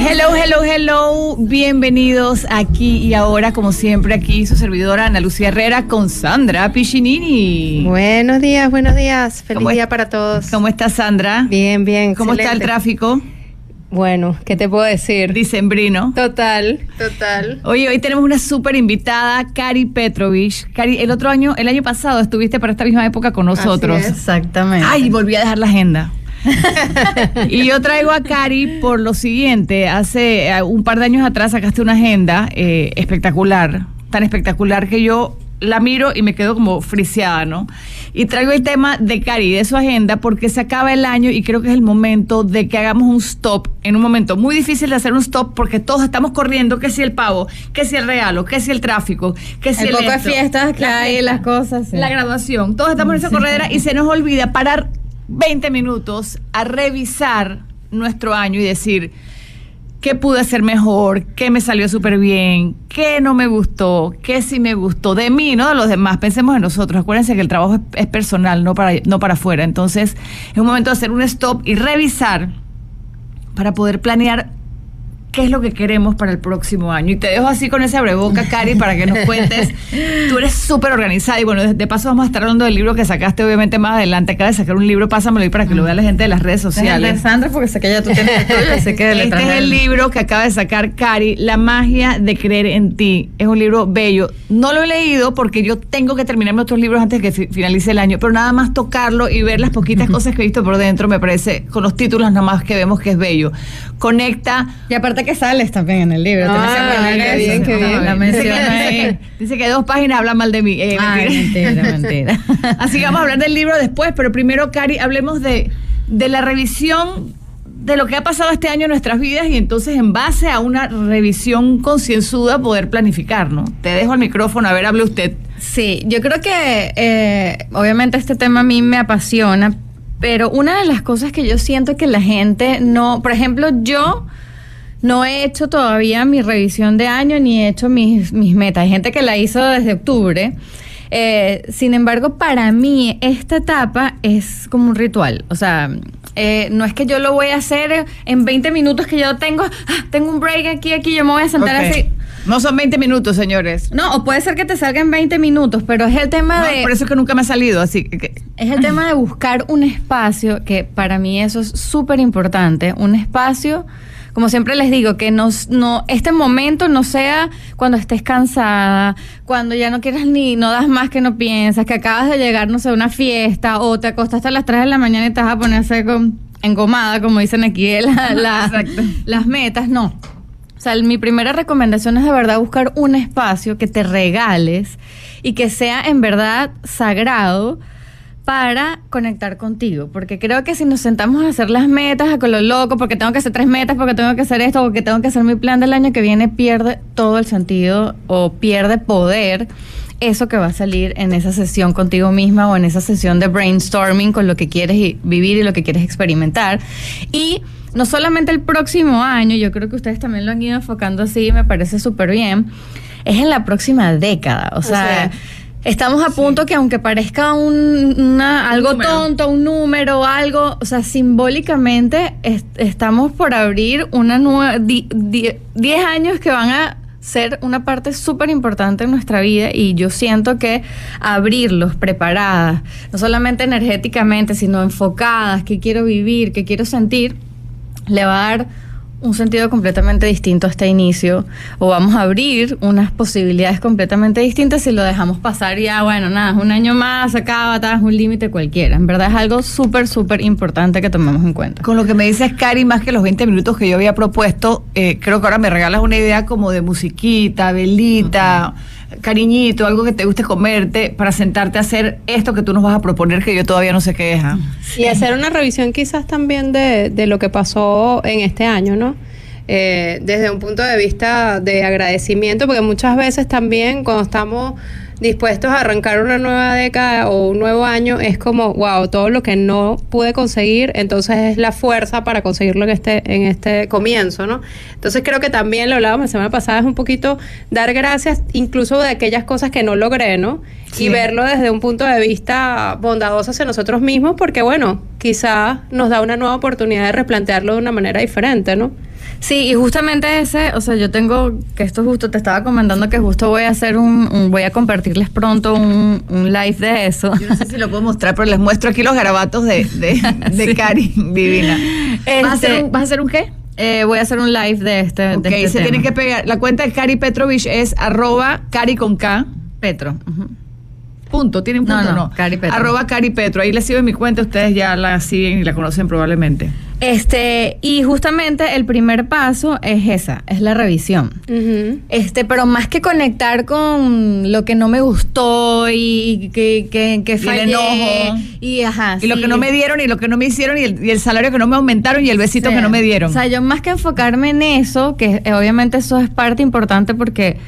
Hello, hello, hello. Bienvenidos aquí y ahora, como siempre, aquí su servidora Ana Lucía Herrera con Sandra Piccinini. Buenos días, buenos días. Feliz día para todos. ¿Cómo estás, Sandra? Bien, bien. ¿Cómo está el tráfico? Bueno, ¿qué te puedo decir? Dicembrino. Total, total. Oye, hoy tenemos una súper invitada, Cari Petrovich. Cari, el otro año, el año pasado estuviste para esta misma época con nosotros. Exactamente. Ay, volví a dejar la agenda. y yo traigo a Cari por lo siguiente. Hace eh, un par de años atrás sacaste una agenda eh, espectacular, tan espectacular que yo la miro y me quedo como friseada, ¿no? Y traigo el tema de Cari, de su agenda, porque se acaba el año y creo que es el momento de que hagamos un stop, en un momento muy difícil de hacer un stop, porque todos estamos corriendo, que si el pavo, que si el regalo, que si el tráfico, que si el, el poco de fiestas que la hay, las cosas. sí. La graduación, todos estamos en esa corredera y se nos olvida parar 20 minutos a revisar nuestro año y decir qué pude hacer mejor, qué me salió súper bien, qué no me gustó, qué sí me gustó de mí, no de los demás. Pensemos en nosotros. Acuérdense que el trabajo es, es personal, no para, no para afuera. Entonces, es un momento de hacer un stop y revisar para poder planear qué es lo que queremos para el próximo año. Y te dejo así con ese abreboca, Cari, para que nos cuentes. Tú eres súper organizada y bueno, de, de paso vamos a estar hablando del libro que sacaste obviamente más adelante. Acaba de sacar un libro, pásamelo ahí para que lo vea la gente de las redes sociales. Sandra, porque sé que ya tú tienes el tuyo, así que Este es el libro que acaba de sacar Cari, La magia de creer en ti. Es un libro bello. No lo he leído porque yo tengo que terminar otros libros antes de que fi- finalice el año, pero nada más tocarlo y ver las poquitas cosas que he visto por dentro, me parece, con los títulos nada más que vemos que es bello. Conecta Y aparte que sales también en el libro. Ah, qué bien, qué bien. La Dice que, dice que dos páginas hablan mal de mí. Eh, Ay, mentira, mentira. Así que vamos a hablar del libro después, pero primero, Cari, hablemos de, de la revisión de lo que ha pasado este año en nuestras vidas y entonces en base a una revisión concienzuda poder planificar, ¿no? Te dejo el micrófono, a ver, hable usted. Sí, yo creo que eh, obviamente este tema a mí me apasiona, pero una de las cosas que yo siento que la gente no, por ejemplo, yo no he hecho todavía mi revisión de año ni he hecho mis, mis metas. Hay gente que la hizo desde octubre. Eh, sin embargo, para mí esta etapa es como un ritual. O sea, eh, no es que yo lo voy a hacer en 20 minutos que yo tengo, ah, tengo un break aquí, aquí, yo me voy a sentar así. No son 20 minutos, señores. No, o puede ser que te salga en 20 minutos, pero es el tema No, de... por eso es que nunca me ha salido, así que... Es el tema de buscar un espacio, que para mí eso es súper importante, un espacio, como siempre les digo, que no, no, este momento no sea cuando estés cansada, cuando ya no quieras ni, no das más que no piensas, que acabas de llegar, no sé, a una fiesta, o te acostaste a las 3 de la mañana y te vas a ponerse con, engomada, como dicen aquí la- la- Exacto. las metas, no. O sea, mi primera recomendación es de verdad buscar un espacio que te regales y que sea en verdad sagrado para conectar contigo. Porque creo que si nos sentamos a hacer las metas a con lo loco, porque tengo que hacer tres metas, porque tengo que hacer esto, porque tengo que hacer mi plan del año que viene, pierde todo el sentido o pierde poder eso que va a salir en esa sesión contigo misma o en esa sesión de brainstorming con lo que quieres vivir y lo que quieres experimentar. Y no solamente el próximo año, yo creo que ustedes también lo han ido enfocando así, me parece súper bien, es en la próxima década. O sea, estamos a punto que aunque parezca un, una- algo tonto, un número, algo, o sea, simbólicamente es- estamos por abrir una nueva, 10 años que van a ser una parte súper importante en nuestra vida y yo siento que abrirlos preparadas, no solamente energéticamente, sino enfocadas, que quiero vivir, que quiero sentir, le va a dar un sentido completamente distinto a este inicio o vamos a abrir unas posibilidades completamente distintas si lo dejamos pasar ya, bueno, nada, un año más, acaba, está, es un límite cualquiera. En verdad es algo súper, súper importante que tomemos en cuenta. Con lo que me dices, Cari, más que los 20 minutos que yo había propuesto, eh, creo que ahora me regalas una idea como de musiquita, velita, cariñito, algo que te guste comerte, para sentarte a hacer esto que tú nos vas a proponer, que yo todavía no sé qué es. ¿ah? Y hacer una revisión quizás también de, de lo que pasó en este año, ¿no? Eh, desde un punto de vista de agradecimiento, porque muchas veces también cuando estamos dispuestos a arrancar una nueva década o un nuevo año, es como, wow, todo lo que no pude conseguir, entonces es la fuerza para conseguirlo en este, en este comienzo, ¿no? Entonces creo que también lo hablábamos la semana pasada, es un poquito dar gracias incluso de aquellas cosas que no logré, ¿no? Y verlo desde un punto de vista bondadoso hacia nosotros mismos, porque bueno, quizá nos da una nueva oportunidad de replantearlo de una manera diferente, ¿no? Sí, y justamente ese, o sea, yo tengo, que esto justo, te estaba comentando que justo voy a hacer un, voy a compartirles pronto un, live de eso. Yo no sé si lo puedo mostrar, pero les muestro aquí los garabatos de, de, Cari, divina. ¿Vas, a hacer Este- un, vas a hacer un qué? Eh, voy a hacer un live de este, Ok, de este se tema. tiene que pegar. La cuenta de Cari Petrovich es arroba Cari con K. Petro. Punto, tiene un No, punto, no, no. Cari Petro. Arroba Cari Petro. Ahí les sigo en mi cuenta, ustedes ya la siguen y la conocen probablemente. Este, y justamente el primer paso es esa, es la revisión. Este, pero más que conectar con lo que no me gustó y que, que, que Y el enojo. Y, ajá, Y lo que no me dieron y lo que no me hicieron y el, y el salario que no me aumentaron y el besito que no me dieron. O sea, yo más que enfocarme en eso, que eh, obviamente eso es parte importante porque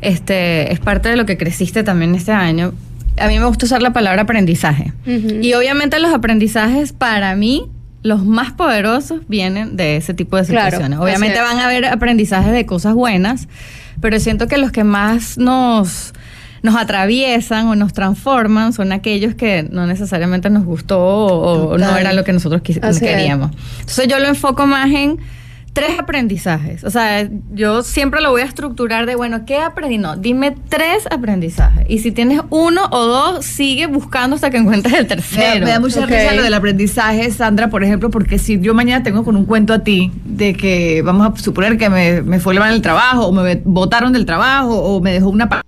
este es parte de lo que creciste también este año. A mí me gusta usar la palabra aprendizaje. Y obviamente los aprendizajes para mí los más poderosos vienen de ese tipo de situaciones. obviamente van a haber aprendizajes de cosas buenas, pero siento que los que más nos nos atraviesan o nos transforman son aquellos que no necesariamente nos gustó o, o no era lo que nosotros queríamos. Entonces yo lo enfoco más en tres aprendizajes. O sea, yo siempre lo voy a estructurar de, bueno, ¿qué aprendí? No, dime tres aprendizajes. Y si tienes uno o dos, sigue buscando hasta que encuentres el tercero. me da mucha risa lo del aprendizaje, Sandra, por ejemplo, porque si yo mañana tengo con un cuento a ti de que vamos a suponer que me, me fue mal el trabajo, o me botaron del trabajo, o me dejó una pa-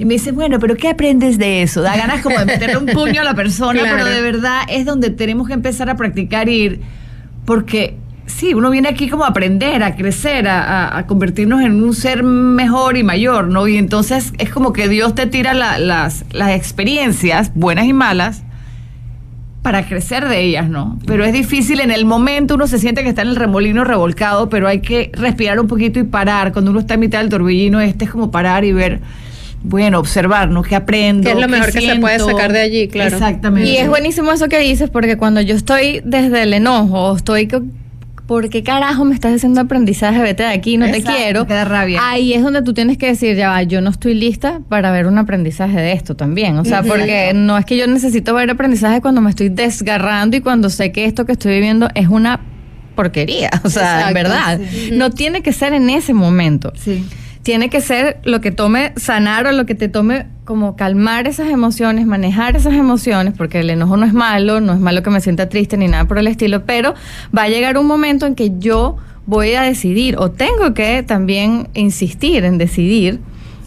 y me dice, bueno, pero ¿qué aprendes de eso? Da ganas como de meterle un puño a la persona, Claro. pero de verdad es donde tenemos que empezar a practicar ir, porque sí, uno viene aquí como a aprender, a crecer, a, a- a convertirnos en un ser mejor y mayor, ¿no? Y entonces es como que Dios te tira la- las, las experiencias, buenas y malas, para crecer de ellas, ¿no? Pero es difícil en el momento, uno se siente que está en el remolino revolcado, pero hay que respirar un poquito y parar. Cuando uno está en mitad del torbellino, este es como parar y ver, bueno, observar, ¿no? ¿Qué aprendo? ¿Qué es lo mejor que se puede sacar de allí? Claro. Exactamente. Y es buenísimo eso que dices, porque cuando yo estoy desde el enojo, estoy ¿por qué carajo me estás haciendo aprendizaje? Vete de aquí, no Exacto, te quiero. te da rabia. Ahí es donde tú tienes que decir, ya va, yo no estoy lista para ver un aprendizaje de esto también. O sea, porque no es que yo necesito ver aprendizaje cuando me estoy desgarrando y cuando sé que esto que estoy viviendo es una porquería. O sea, en verdad. sí. No tiene que ser en ese momento Sí. Tiene que ser lo que tome sanar o lo que te tome como calmar esas emociones, manejar esas emociones, porque el enojo no es malo, no es malo que me sienta triste ni nada por el estilo, pero va a llegar un momento en que yo voy a decidir o tengo que también insistir en decidir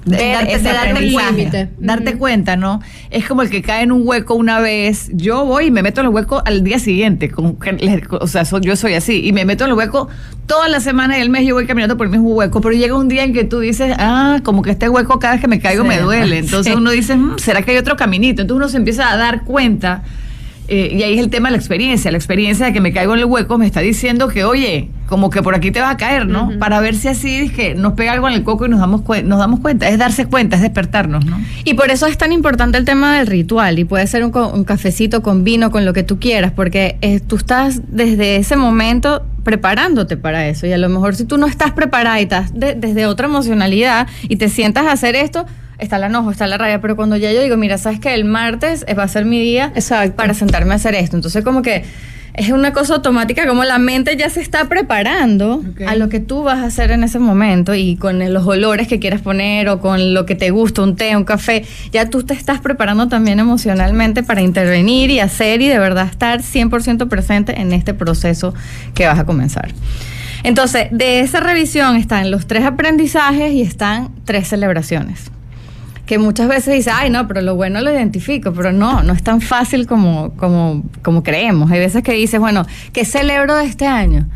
ver darte, ese darte cuenta, darte cuenta, ¿no? Es como el que cae en un hueco una vez. Yo voy y me meto en el hueco al día siguiente. Les- o sea, so- yo soy así. Y me meto en el hueco toda la semana del mes. Yo voy caminando por el mismo hueco. Pero llega un día en que tú dices, ah, como que este hueco cada vez que me caigo Sí. me duele. Entonces Sí. uno dice, "Mm, ¿será que hay otro caminito? Entonces uno se empieza a dar cuenta. Eh, y ahí es el tema de la experiencia. La experiencia de que me caigo en el hueco me está diciendo que, oye, como que por aquí te vas a caer, ¿no? Para ver si así es que nos pega algo en el coco y nos damos, nos damos cuenta. Es darse cuenta, es despertarnos, ¿no? Y por eso es tan importante el tema del ritual y puede ser un cafecito con vino, con lo que tú quieras, porque eh, tú estás desde ese momento preparándote para eso y a lo mejor si tú no estás preparada y estás de- desde otra emocionalidad y te sientas a hacer esto, está el enojo, está la rabia, pero cuando ya yo digo, mira, sabes que el martes va a ser mi día Exacto. para sentarme a hacer esto, entonces como que es una cosa automática, como la mente ya se está preparando a lo que tú vas a hacer en ese momento y con los olores que quieras poner o con lo que te gusta, un té, un café, ya tú te estás preparando también emocionalmente para intervenir y hacer y de verdad estar 100% presente en este proceso que vas a comenzar. Entonces, de esa revisión están los tres aprendizajes y están tres celebraciones que muchas veces dice, ay, no, pero lo bueno lo identifico, pero no, no es tan fácil como, como, como creemos. Hay veces que dices, bueno, ¿qué celebro de este año?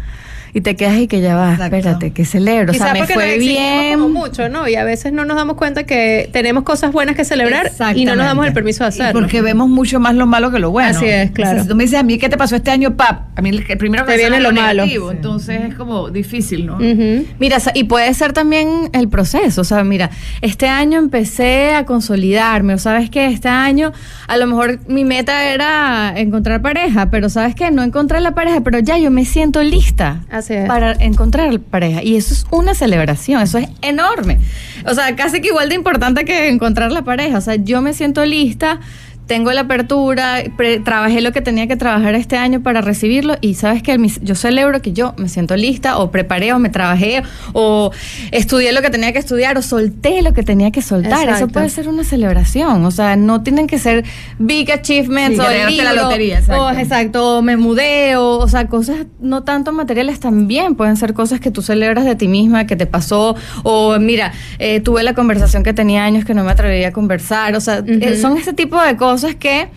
Y te quedas y que ya va, Exacto. espérate, que celebro, o Quizás sea, me fue bien. como mucho, ¿no? Y a veces no nos damos cuenta que tenemos cosas buenas que celebrar y no nos damos el permiso de hacerlo. Porque vemos mucho más lo malo que lo bueno. Así es, claro. O sea, si tú me dices a mí, ¿qué te pasó este año, pap? A mí el primero que Te viene es lo malo. negativo, Entonces es como difícil, ¿no? Ujú. Mira, sa- y puede ser también el proceso, o sea, mira, este año empecé a consolidarme, o sabes que este año a lo mejor mi meta era encontrar pareja, pero sabes que no encontré la pareja, pero ya yo me siento lista Así para encontrar pareja y eso es una celebración, eso es enorme. O sea, casi que igual de importante que encontrar la pareja, o sea, yo me siento lista. Tengo la apertura, pre- trabajé lo que tenía que trabajar este año para recibirlo y sabes que yo celebro que yo me siento lista o preparé o me trabajé o estudié lo que tenía que estudiar o solté lo que tenía que soltar. Eso puede ser una celebración, o sea, no tienen que ser big achievements Sí, o ganaste la libro, lotería, exacto. o exacto, o me mudé o, o sea, cosas no tanto materiales también pueden ser cosas que tú celebras de ti misma, que te pasó o mira, eh, tuve la conversación que tenía años que no me atrevía a conversar, o sea, eh, son este tipo de cosas que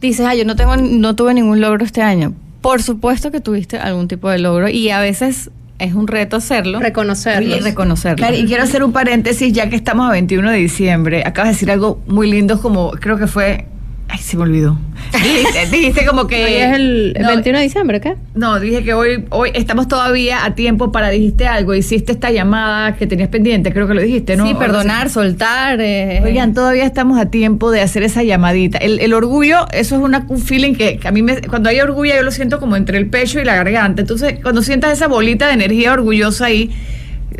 dices, ah, yo no tengo, no tuve ningún logro este año. Por supuesto que tuviste algún tipo de logro y a veces es un reto hacerlo Reconocerlo. y reconocerlo. Claro, y quiero hacer un paréntesis, ya que estamos a 21 de diciembre. Acabas de decir algo muy lindo, como creo que fue. Ay, se me olvidó. Dijiste, dijiste como que. Hoy es el No, 21 de diciembre, ¿qué? No, dije que hoy, hoy estamos todavía a tiempo para dijiste algo. Hiciste esta llamada que tenías pendiente, creo que lo dijiste, ¿no? sí, O perdonar, soltar. eh, Oigan, todavía estamos a tiempo de hacer esa llamadita. El, el orgullo, eso es una, un feeling que, que a mí me, cuando hay orgullo yo lo siento como entre el pecho y la garganta. Entonces, cuando sientas esa bolita de energía orgullosa ahí,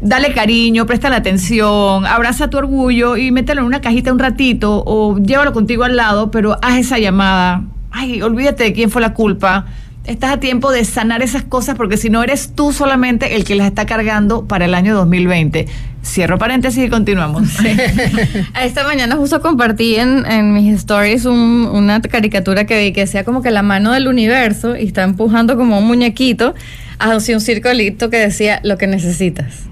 dale cariño, presta la atención, abraza tu orgullo y mételo en una cajita un ratito o llévalo contigo al lado, pero haz esa llamada. Ay, olvídate de quién fue la culpa. Estás a tiempo de sanar esas cosas porque si no eres tú solamente el que las está cargando para el año 2020. Cierro paréntesis y continuamos. Esta mañana justo compartí en, mis stories un- una caricatura que vi que decía como que la mano del universo y está empujando como un muñequito hacia un circulito que decía lo que necesitas.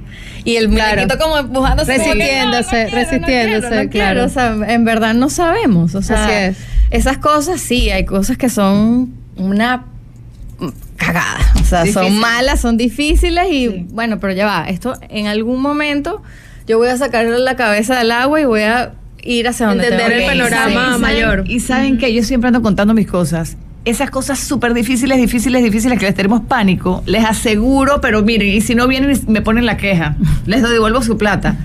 Y el Claro. muñequito como empujándose. Resistiéndose, quiero, resistiéndose, quiero, claro. O sea, en verdad no sabemos. O sea, Así es. esas cosas sí, hay cosas que son una cagada. O sea, Difícil. son malas, son difíciles y Sí. bueno, pero ya va. Esto en algún momento yo voy a sacar la cabeza del agua y voy a ir hacia donde Entender tengo el que ir. panorama ¿Y saben- mayor. Y saben que yo siempre ando contando mis cosas. Esas cosas súper difíciles, difíciles, difíciles que les tenemos pánico, les aseguro, pero miren, y si no vienen me ponen la queja, les devuelvo su plata.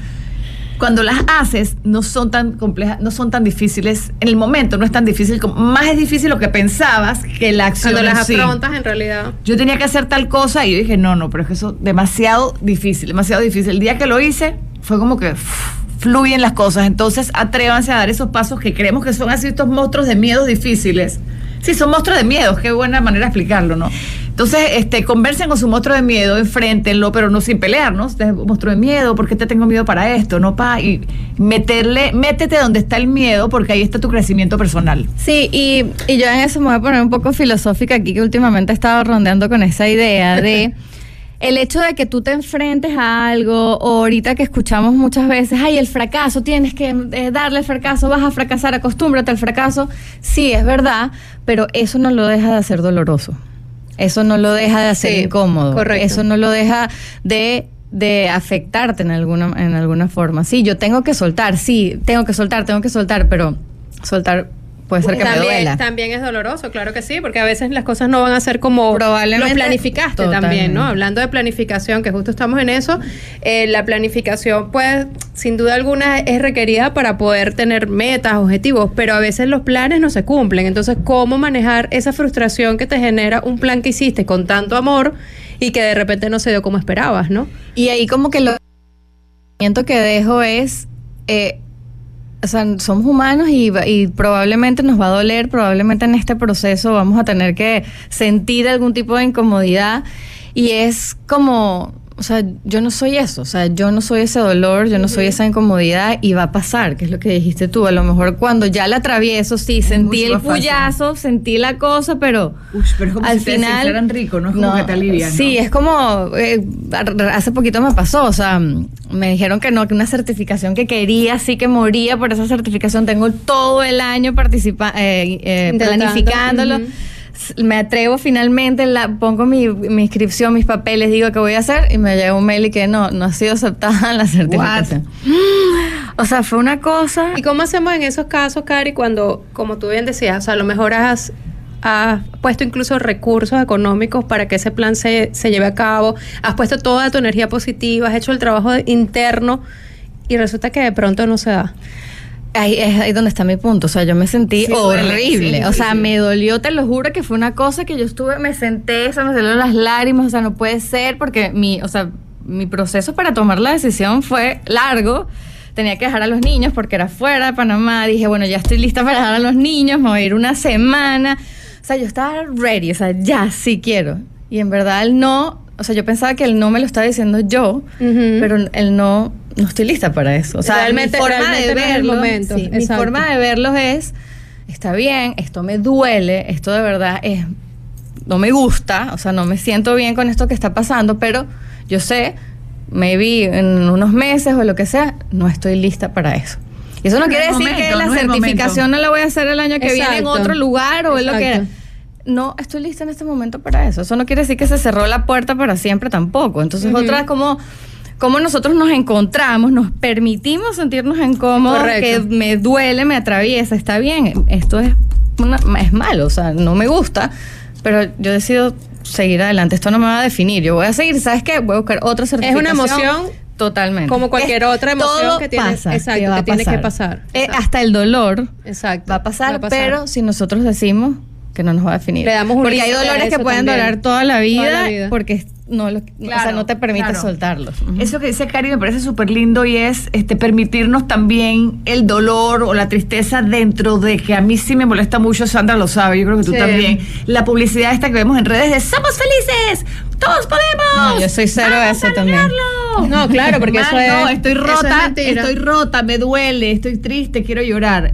Cuando las haces, no son tan complejas, no son tan difíciles. En el momento no es tan difícil, como, más es difícil lo que pensabas que la acción. Cuando las sí. afrontas en realidad. Yo tenía que hacer tal cosa y yo dije, no, no, pero es que eso demasiado difícil, demasiado difícil. El día que lo hice fue como que fluyen las cosas. Entonces atrévanse a dar esos pasos que creemos que son así estos monstruos de miedos difíciles. Sí, son monstruos de miedos, qué buena manera de explicarlo, ¿no? Entonces, este, conversen con su monstruo de miedo, enfréntenlo, pero no sin pelearnos. Este monstruo de miedo, ¿por qué te tengo miedo para esto? No, pa, y meterle, métete donde está el miedo, porque ahí está tu crecimiento personal. Sí, y, y yo en eso me voy a poner un poco filosófica aquí, que últimamente he estado rondeando con esa idea de el hecho de que tú te enfrentes a algo, o ahorita que escuchamos muchas veces, ay, el fracaso, tienes que eh, darle el fracaso, vas a fracasar, acostúmbrate al fracaso. Sí, es verdad, pero eso no lo deja de hacer doloroso. Eso no lo deja de hacer Sí, incómodo. correcto. Eso no lo deja de de afectarte en alguna en alguna forma. Sí, yo tengo que soltar, sí, tengo que soltar, tengo que soltar, pero soltar puede ser que me también, duela. también es doloroso, claro que sí, porque a veces las cosas no van a ser como Probablemente, lo planificaste totalmente. también, ¿no? Hablando de planificación, que justo estamos en eso, eh, la planificación, pues, sin duda alguna es requerida para poder tener metas, objetivos, pero a veces los planes no se cumplen. Entonces, ¿cómo manejar esa frustración que te genera un plan que hiciste con tanto amor y que de repente no se dio como esperabas, ¿no? Y ahí como que lo que dejo es, eh, o sea, somos humanos y, y probablemente nos va a doler, probablemente en este proceso vamos a tener que sentir algún tipo de incomodidad. Y es como, o sea, yo no soy eso, o sea, yo no soy ese dolor, yo no soy esa incomodidad y va a pasar, que es lo que dijiste tú, a lo mejor cuando ya la atravieso, sí, sentí el puyazo, sentí la cosa, pero Uy, pero es como al si te final rico, ¿no? Es como que te alivian, ¿no? Sí, es como eh, hace poquito me pasó, o sea, me dijeron que no, que una certificación que quería, sí que moría por esa certificación. Tengo todo el año participa eh, eh, planificándolo. s- me atrevo finalmente, la, pongo mi, mi inscripción, mis papeles, digo que voy a hacer y me llega un mail y que no, no ha sido aceptada la certificación. O sea, fue una cosa... ¿Y cómo hacemos en esos casos, Cari, cuando, como tú bien decías, o sea, a lo mejor has, has puesto incluso recursos económicos para que ese plan se, se lleve a cabo, has puesto toda tu energía positiva, has hecho el trabajo interno y resulta que de pronto no se da? Ahí es ahí donde está mi punto. O sea, yo me sentí Sí, horrible. sí, o sea, sí. me dolió, te lo juro, que fue una cosa que yo estuve, me senté, se me salieron las lágrimas. O sea, no puede ser porque mi, o sea, mi proceso para tomar la decisión fue largo. Tenía que dejar a los niños porque era fuera de Panamá. Dije, bueno, ya estoy lista para dejar a los niños, me voy a ir una semana. O sea, yo estaba ready, o sea, ya sí quiero. Y en verdad el no, o sea, yo pensaba que el no me lo estaba diciendo yo, pero el no, no estoy lista para eso. O sea, Realmente- mi forma realmente de no es el verlo, momento, sí, mi exacto. forma de verlos es, está bien, esto me duele, esto de verdad es, no me gusta, o sea, no me siento bien con esto que está pasando, pero yo sé, maybe en unos meses o lo que sea, no estoy lista para eso. Y eso no, No es quiere decir momento, que la no es certificación no la voy a hacer el año que viene en Exacto. otro lugar o en lo que era. Exacto. No estoy lista en este momento para eso. Eso no quiere decir que se cerró la puerta para siempre tampoco. Entonces, Ujú. otra vez como cómo nosotros nos encontramos, nos permitimos sentirnos incómodos, Correcto. que me duele, me atraviesa, está bien, esto es, una- es malo, o sea, no me gusta, pero yo decido seguir adelante, esto no me va a definir, yo voy a seguir, ¿sabes qué? Voy a buscar otra Es una certificación. emoción Totalmente. como cualquier otra emoción todo que tiene- pasa, exacto, va que a tiene que pasar. Eh, hasta el dolor Exacto. va a pasar, pero si nosotros decimos que no nos va a definir. Le damos un Porque hay dolores que pueden también. durar toda la vida, Toda la vida. porque no, lo- o sea, no te permite claro. soltarlos. Eso que dice Cari me parece súper lindo y es este permitirnos también el dolor o la tristeza dentro de que a mí sí me molesta mucho, Sandra lo sabe, yo creo que tú Sí. también. La publicidad esta que vemos en redes de ¡Somos felices! ¡Todos podemos! No, yo soy cero ¡Vamos eso también. lograrlo!" No, claro, porque Man, eso es- No, estoy es rota, estoy rota, me duele, estoy triste, quiero llorar.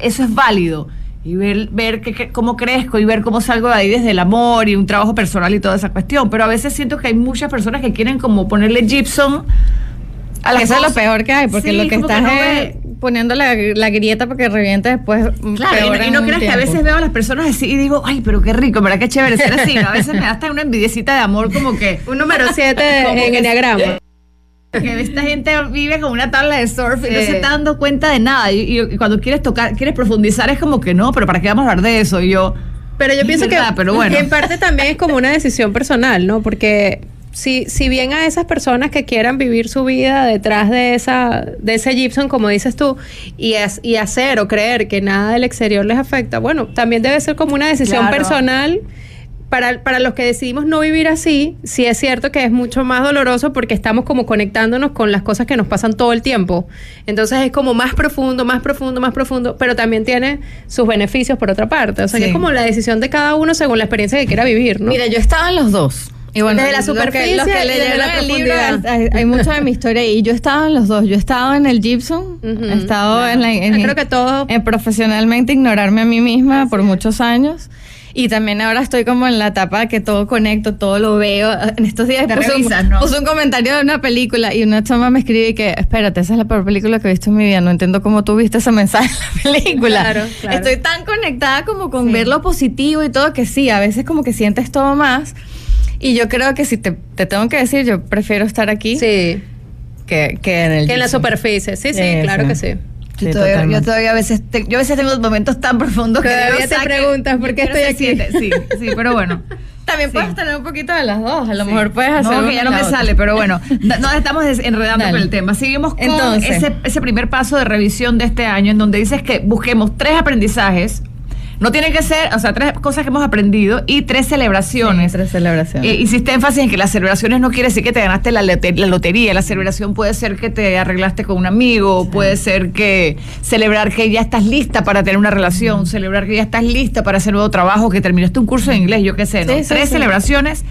Eso es válido. Y ver, ver que, que- cómo crezco y ver cómo salgo de ahí desde el amor y un trabajo personal y toda esa cuestión. Pero a veces siento que hay muchas personas que quieren como ponerle gypsum a las Eso es lo peor que hay, porque Sí, lo que estás no es ve- poniendo la, la grieta para que reviente después. Claro, peor y no, y creas que a veces veo a las personas así y digo, ay, pero qué rico, ¿verdad? Qué chévere ser así. A veces me da hasta una envidiecita de amor como que... Un número 7 Como en Enneagrama. Que esta gente vive con una tabla de surf y no Sí. se está dando cuenta de nada. Y, y- cuando quieres tocar, quieres profundizar, es como que no, pero ¿para qué vamos a hablar de eso? Y yo, Pero yo pienso verdad, que pero bueno. en parte también es como una decisión personal, ¿no? Porque si, si bien a esas personas que quieran vivir su vida detrás de esa de ese Gibson, como dices tú, y, es- y hacer o creer que nada del exterior les afecta, bueno, también debe ser como una decisión Claro. personal. Para, para los que decidimos no vivir así, sí es cierto que es mucho más doloroso porque estamos como conectándonos con las cosas que nos pasan todo el tiempo. Entonces es como más profundo, más profundo, más profundo, pero también tiene sus beneficios por otra parte. O sea que Sí. es como la decisión de cada uno según la experiencia que quiera vivir, ¿no? Mira, yo estaba en los dos. Y bueno, Desde la los que- superficie los que, desde la el libro, profundidad. hay, hay mucho de mi historia ahí. Yo estaba en los dos. Yo he estado en el Gibson, Ujú. he estado en la... en- Yo creo que todo- en profesionalmente ignorarme a mí misma por muchos años. Y también ahora estoy como en la etapa que todo conecto, todo lo veo. En estos días puse, revisas, un, ¿no? puse un comentario de una película y una chama me escribe que, espérate, esa es la peor película que he visto en mi vida. No entiendo cómo tú viste ese mensaje en la película. Claro, claro. Estoy tan conectada como con Sí. ver lo positivo y todo que sí, a veces como que sientes todo más. Y yo creo que si te, te tengo que decir, yo prefiero estar aquí Sí, que, que en el que en la superficie. Sí, sí, Eso. claro que sí. Yo, todavía, yo todavía a veces, te- yo a veces tengo momentos tan profundos que Todavía te preguntas, ¿por qué estoy aquí? siente, Sí, sí, pero bueno. También Sí. puedes tener un poquito de las dos. A lo Sí. mejor puedes hacer No, que ya no me otra. sale, pero bueno, nos estamos enredando Dale. con el tema. Seguimos con Entonces. ese, ese primer paso de revisión de este año en donde dices que busquemos tres aprendizajes. No tienen que ser, o sea, tres cosas que hemos aprendido y tres celebraciones. Sí, tres celebraciones. Eh, hiciste énfasis en que las celebraciones no quiere decir que te ganaste la, lote- la lotería. La celebración puede ser que te arreglaste con un amigo, puede ser que celebrar que ya estás lista para tener una relación, celebrar que ya estás lista para hacer nuevo trabajo, que terminaste un curso de inglés, yo qué sé, ¿no? Tres celebraciones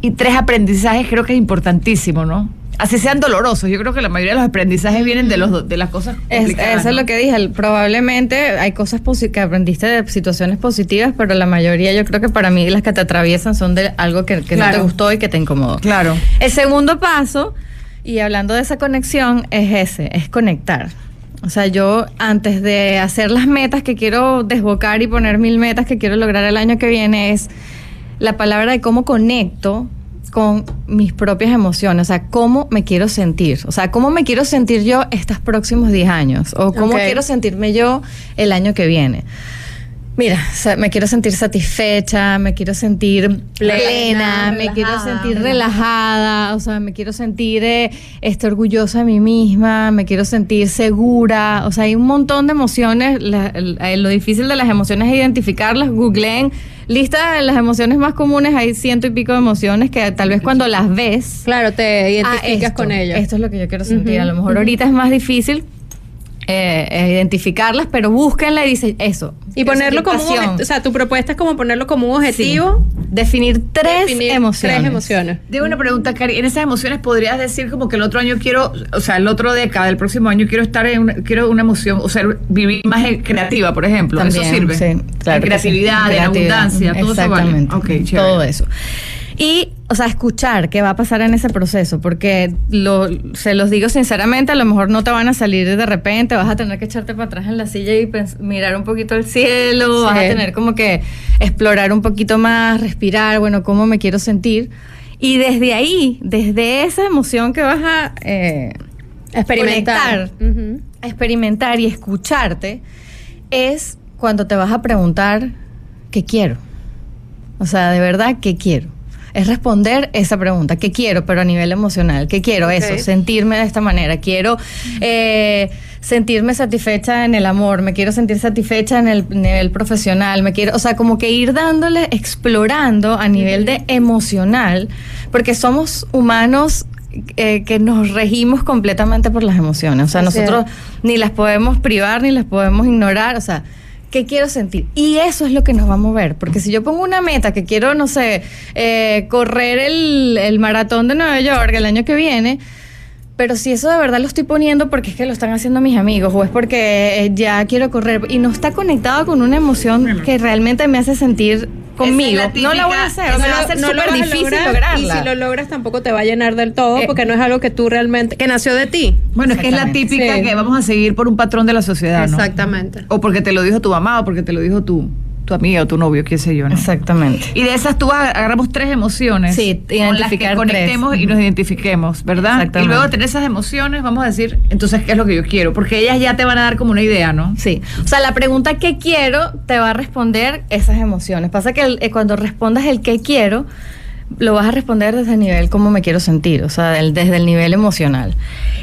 y tres aprendizajes creo que es importantísimo, ¿no? Así sean dolorosos. Yo creo que la mayoría de los aprendizajes vienen de, los, de las cosas Es- complicadas, eso es lo que dije. Probablemente hay cosas que aprendiste de situaciones positivas, pero la mayoría yo creo que para mí las que te atraviesan son de algo que, que no te gustó y que te incomodó. Claro. El segundo paso, y hablando de esa conexión, es ese, es conectar. O sea, yo antes de hacer las metas que quiero desbocar y poner mil metas que quiero lograr el año que viene es la palabra de cómo conecto con mis propias emociones, o sea, cómo me quiero sentir, o sea, cómo me quiero sentir yo estos próximos 10 años, o cómo quiero sentirme yo el año que viene. Mira, me quiero sentir satisfecha, me quiero sentir plena, me quiero sentir relajada, o sea, me quiero sentir eh, este, orgullosa de mí misma, me quiero sentir segura, o sea, hay un montón de emociones, la- eh, lo difícil de las emociones es identificarlas, googleen, lista de las emociones más comunes, hay ciento y pico de emociones que tal vez cuando las ves... Claro, te identificas ah, esto, con ellas. Esto es lo que yo quiero sentir, a lo mejor ahorita es más difícil. Eh, eh, identificarlas, pero búsquenla y dice eso. Y ponerlo como un. O sea, tu propuesta es como ponerlo como un objetivo. Sí. Definir tres definir emociones. Tres emociones. Digo una pregunta, Cari. En esas emociones podrías decir como que el otro año quiero, o sea, el otro década, el próximo año quiero estar en una, quiero una emoción, o sea, vivir más en creativa, por ejemplo. También, eso sirve. sí, claro En sí. creatividad, en Creatividad. abundancia, todo eso vale. Exactamente. Ok, chévere. todo eso. Y, o sea, escuchar qué va a pasar en ese proceso, porque lo, se los digo sinceramente, a lo mejor no te van a salir de repente, vas a tener que echarte para atrás en la silla y mirar un poquito el cielo, Sí. vas a tener como que explorar un poquito más, respirar, bueno, cómo me quiero sentir. Y desde ahí, desde esa emoción que vas a... eh, Experimentar. Experimentar y escucharte es cuando te vas a preguntar qué quiero. O sea, de verdad, ¿qué quiero? Es responder esa pregunta, ¿qué quiero? Pero a nivel emocional, ¿qué quiero? Eso, sentirme de esta manera. Quiero eh, sentirme satisfecha en el amor, me quiero sentir satisfecha en el nivel profesional, me quiero, o sea, como que ir dándole, explorando a nivel de emocional, porque somos humanos eh, que nos regimos completamente por las emociones. O sea, nosotros ni las podemos privar ni las podemos ignorar. O sea, ¿qué quiero sentir? Y eso es lo que nos va a mover. Porque si yo pongo una meta que quiero, no sé, eh, correr el, el maratón de Nueva York el año que viene. Pero si eso de verdad lo estoy poniendo porque es que lo están haciendo mis amigos o es porque eh, ya quiero correr y no está conectado con una emoción que realmente me hace sentir conmigo, la no la voy a hacer. O sea, va a ser no lo súper difícil lograr, lograrla. Y si lo logras tampoco te va a llenar del todo Eh, porque no es algo que tú realmente, que nació de ti. Bueno, es que es la típica Sí. que vamos a seguir por un patrón de la sociedad, ¿no? Exactamente. O porque te lo dijo tu mamá, o porque te lo dijo tu, tu amiga o tu novio, qué sé yo, ¿no? Exactamente. Y de esas tú ag- agarramos tres emociones Sí, con las que conectemos tres. y nos identifiquemos, ¿verdad? Exactamente. Y luego de tener esas emociones, vamos a decir, entonces, ¿qué es lo que yo quiero? Porque ellas ya te van a dar como una idea, ¿no? Sí, o sea, la pregunta ¿qué quiero? te va a responder esas emociones. Pasa que el- eh, cuando respondas el ¿qué quiero? Lo vas a responder desde el nivel cómo me quiero sentir, o sea, del- desde el nivel emocional.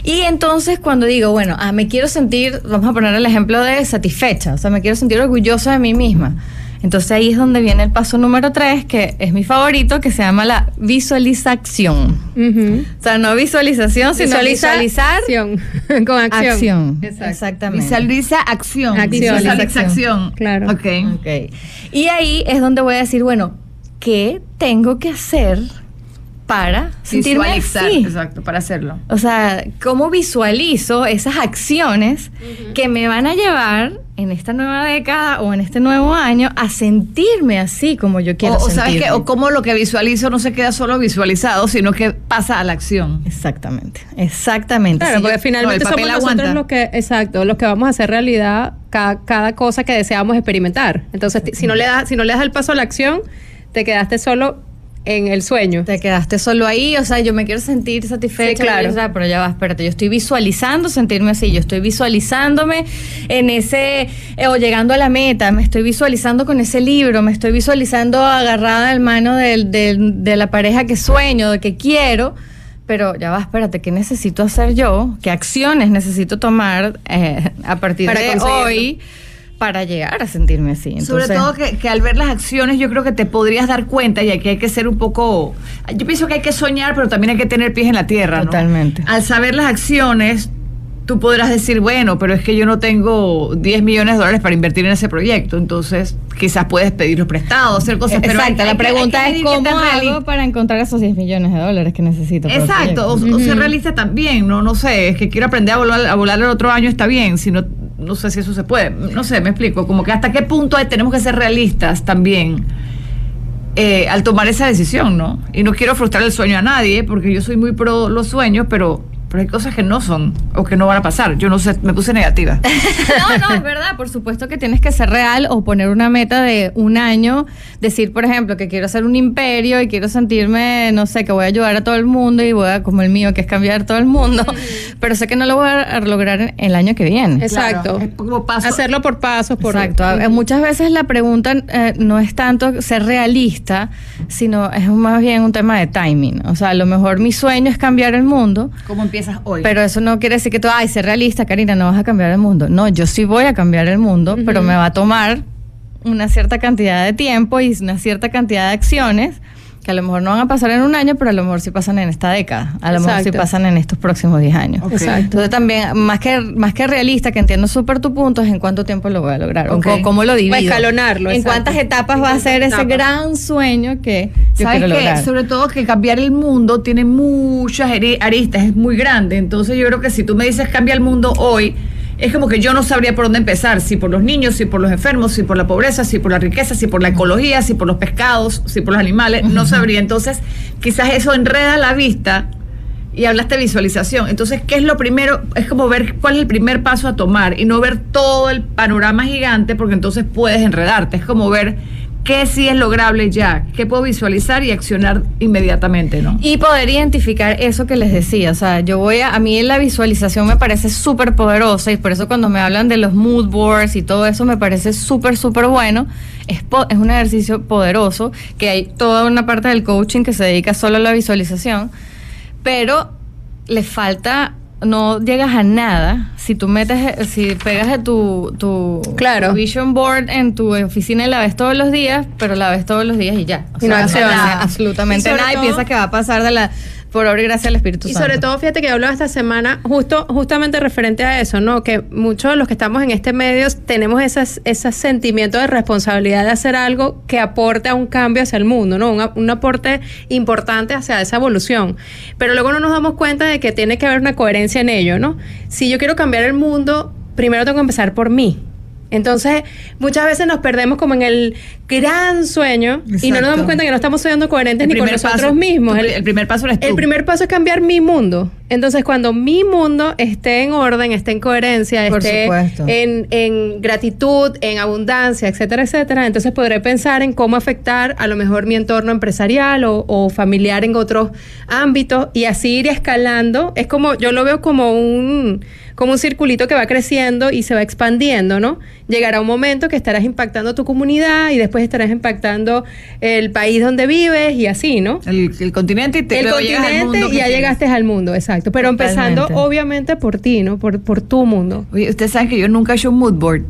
Y entonces cuando digo, bueno, ah, me quiero sentir, vamos a poner el ejemplo de satisfecha, o sea, me quiero sentir orgullosa de mí misma. Entonces ahí es donde viene el paso número tres, que es mi favorito, que se llama la visualización. Ujú. O sea, no visualización, sino visualizar acción. con acción. acción. Exacto. Exactamente. Visualiza acción. Acción. Visualiza acción. Claro. Ok. Ok. Y ahí es donde voy a decir, bueno, ¿qué tengo que hacer para sentirme Visualizar, así? exacto, para hacerlo. O sea, ¿cómo visualizo esas acciones que me van a llevar en esta nueva década o en este nuevo año a sentirme así como yo quiero O, o sabes que, o cómo lo que visualizo no se queda solo visualizado, sino que pasa a la acción. Exactamente, exactamente. Claro, Si porque yo- finalmente no, somos nosotros aguanta. los que, exacto, los que vamos a hacer realidad cada, cada cosa que deseamos experimentar. Entonces, si no le das, si no le das el paso a la acción, te quedaste solo en el sueño. Te quedaste solo ahí, o sea, yo me quiero sentir satisfecha, Sí, claro. o sea, pero ya va, espérate, yo estoy visualizando sentirme así, yo estoy visualizándome en ese, eh, o llegando a la meta, me estoy visualizando con ese libro, me estoy visualizando agarrada en mano del- del- de la pareja que sueño, de que quiero, pero ya va, espérate, ¿qué necesito hacer yo? ¿Qué acciones necesito tomar eh, a partir Para de hoy para llegar a sentirme así? Sobre todo que, que al ver las acciones yo creo que te podrías dar cuenta y aquí hay que ser un poco... Yo pienso que hay que soñar, pero también hay que tener pies en la tierra. ¿no? Totalmente. Al saber las acciones, tú podrás decir, bueno, pero es que yo no tengo 10 millones de dólares para invertir en ese proyecto, entonces quizás puedes pedirlos prestados, hacer cosas. Exacto, la que- pregunta es cómo hago para encontrar esos 10 millones de dólares que necesito. Exacto, o, o ser realista también, no no sé, es que quiero aprender a volar, a volar el otro año está bien, si no, no sé si eso se puede, no sé, me explico, como que hasta qué punto tenemos que ser realistas también eh, al tomar esa decisión, ¿no? Y no quiero frustrar el sueño a nadie, porque yo soy muy pro los sueños, pero pero hay cosas que no son o que no van a pasar. Yo no sé, me puse negativa. No, no, es verdad. Por supuesto que tienes que ser real o poner una meta de un año. Decir, por ejemplo, que quiero hacer un imperio y quiero sentirme, no sé, que voy a ayudar a todo el mundo y voy a, como el mío, que es cambiar todo el mundo. Pero sé que no lo voy a lograr el año que viene. Exacto. Claro, es como paso- Hacerlo por pasos, por Exacto. A- Muchas veces la pregunta eh, no es tanto ser realista, sino es más bien un tema de timing. O sea, a lo mejor mi sueño es cambiar el mundo, ¿Cómo empiezas hoy? pero eso no quiere decir que tú, ay, ser realista, Karina, no vas a cambiar el mundo. No, yo sí voy a cambiar el mundo, pero me va a tomar una cierta cantidad de tiempo y una cierta cantidad de acciones que a lo mejor no van a pasar en un año, pero a lo mejor sí pasan en esta década, a lo mejor sí pasan en estos próximos 10 años. Exacto. Entonces también, más que, más que realista, que entiendo súper tu punto, es en cuánto tiempo lo voy a lograr, Ok. o cómo lo divido. escalonarlo, En exacto. cuántas etapas En va a ser ese gran sueño que yo ¿Sabes quiero lograr. Sobre todo que cambiar el mundo tiene muchas aristas, es muy grande. Entonces yo creo que si tú me dices cambia el mundo hoy, es como que yo no sabría por dónde empezar, si por los niños, si por los enfermos, si por la pobreza, si por la riqueza, si por la ecología, si por los pescados, si por los animales, no sabría. Entonces quizás eso enreda la vista y hablaste de visualización. Entonces, ¿qué es lo primero? Es como ver cuál es el primer paso a tomar y no ver todo el panorama gigante porque entonces puedes enredarte. Es como ver qué sí es lograble ya, qué puedo visualizar y accionar inmediatamente, ¿no? Y poder identificar eso que les decía. O sea, yo voy a. A mí la visualización me parece súper poderosa y por eso cuando me hablan de los mood boards y todo eso me parece súper, súper bueno. Es, es un ejercicio poderoso que hay toda una parte del coaching que se dedica solo a la visualización, pero le falta. No llegas a nada si tú metes, si pegas de tu, tu, Claro. tu vision board en tu oficina y la ves todos los días, pero la ves todos los días y ya. O Y no accionas. absolutamente Y nada y piensas que va a pasar de la por obra y gracia del Espíritu Y Santo. sobre todo, fíjate que yo hablaba esta semana justo, justamente referente a eso, ¿no? Que muchos de los que estamos en este medio tenemos esas, ese sentimiento de responsabilidad de hacer algo que aporte a un cambio hacia el mundo, ¿no? Un, un aporte importante hacia esa evolución. Pero luego no nos damos cuenta de que tiene que haber una coherencia en ello, ¿no? Si yo quiero cambiar el mundo, primero tengo que empezar por mí. Entonces, muchas veces nos perdemos como en el gran sueño y no nos damos cuenta que no estamos siendo coherentes El ni con nosotros paso- mismos. tu- el primer paso eres tú. El primer paso es cambiar mi mundo. Entonces, cuando mi mundo esté en orden, esté en coherencia, Por esté supuesto. en, en gratitud, en abundancia, etcétera, etcétera, entonces podré pensar en cómo afectar a lo mejor mi entorno empresarial o, o familiar en otros ámbitos y así ir escalando. Es como, yo lo veo como un, como un circulito que va creciendo y se va expandiendo, ¿no? Llegará un momento que estarás impactando tu comunidad y después estarás impactando el país donde vives y así, ¿no? El, el continente y te, el al continente mundo y ya llegaste al mundo, exacto. Pero empezando obviamente por ti, ¿no? Por, por tu mundo. Oye, ustedes saben que yo nunca he hecho un mood board.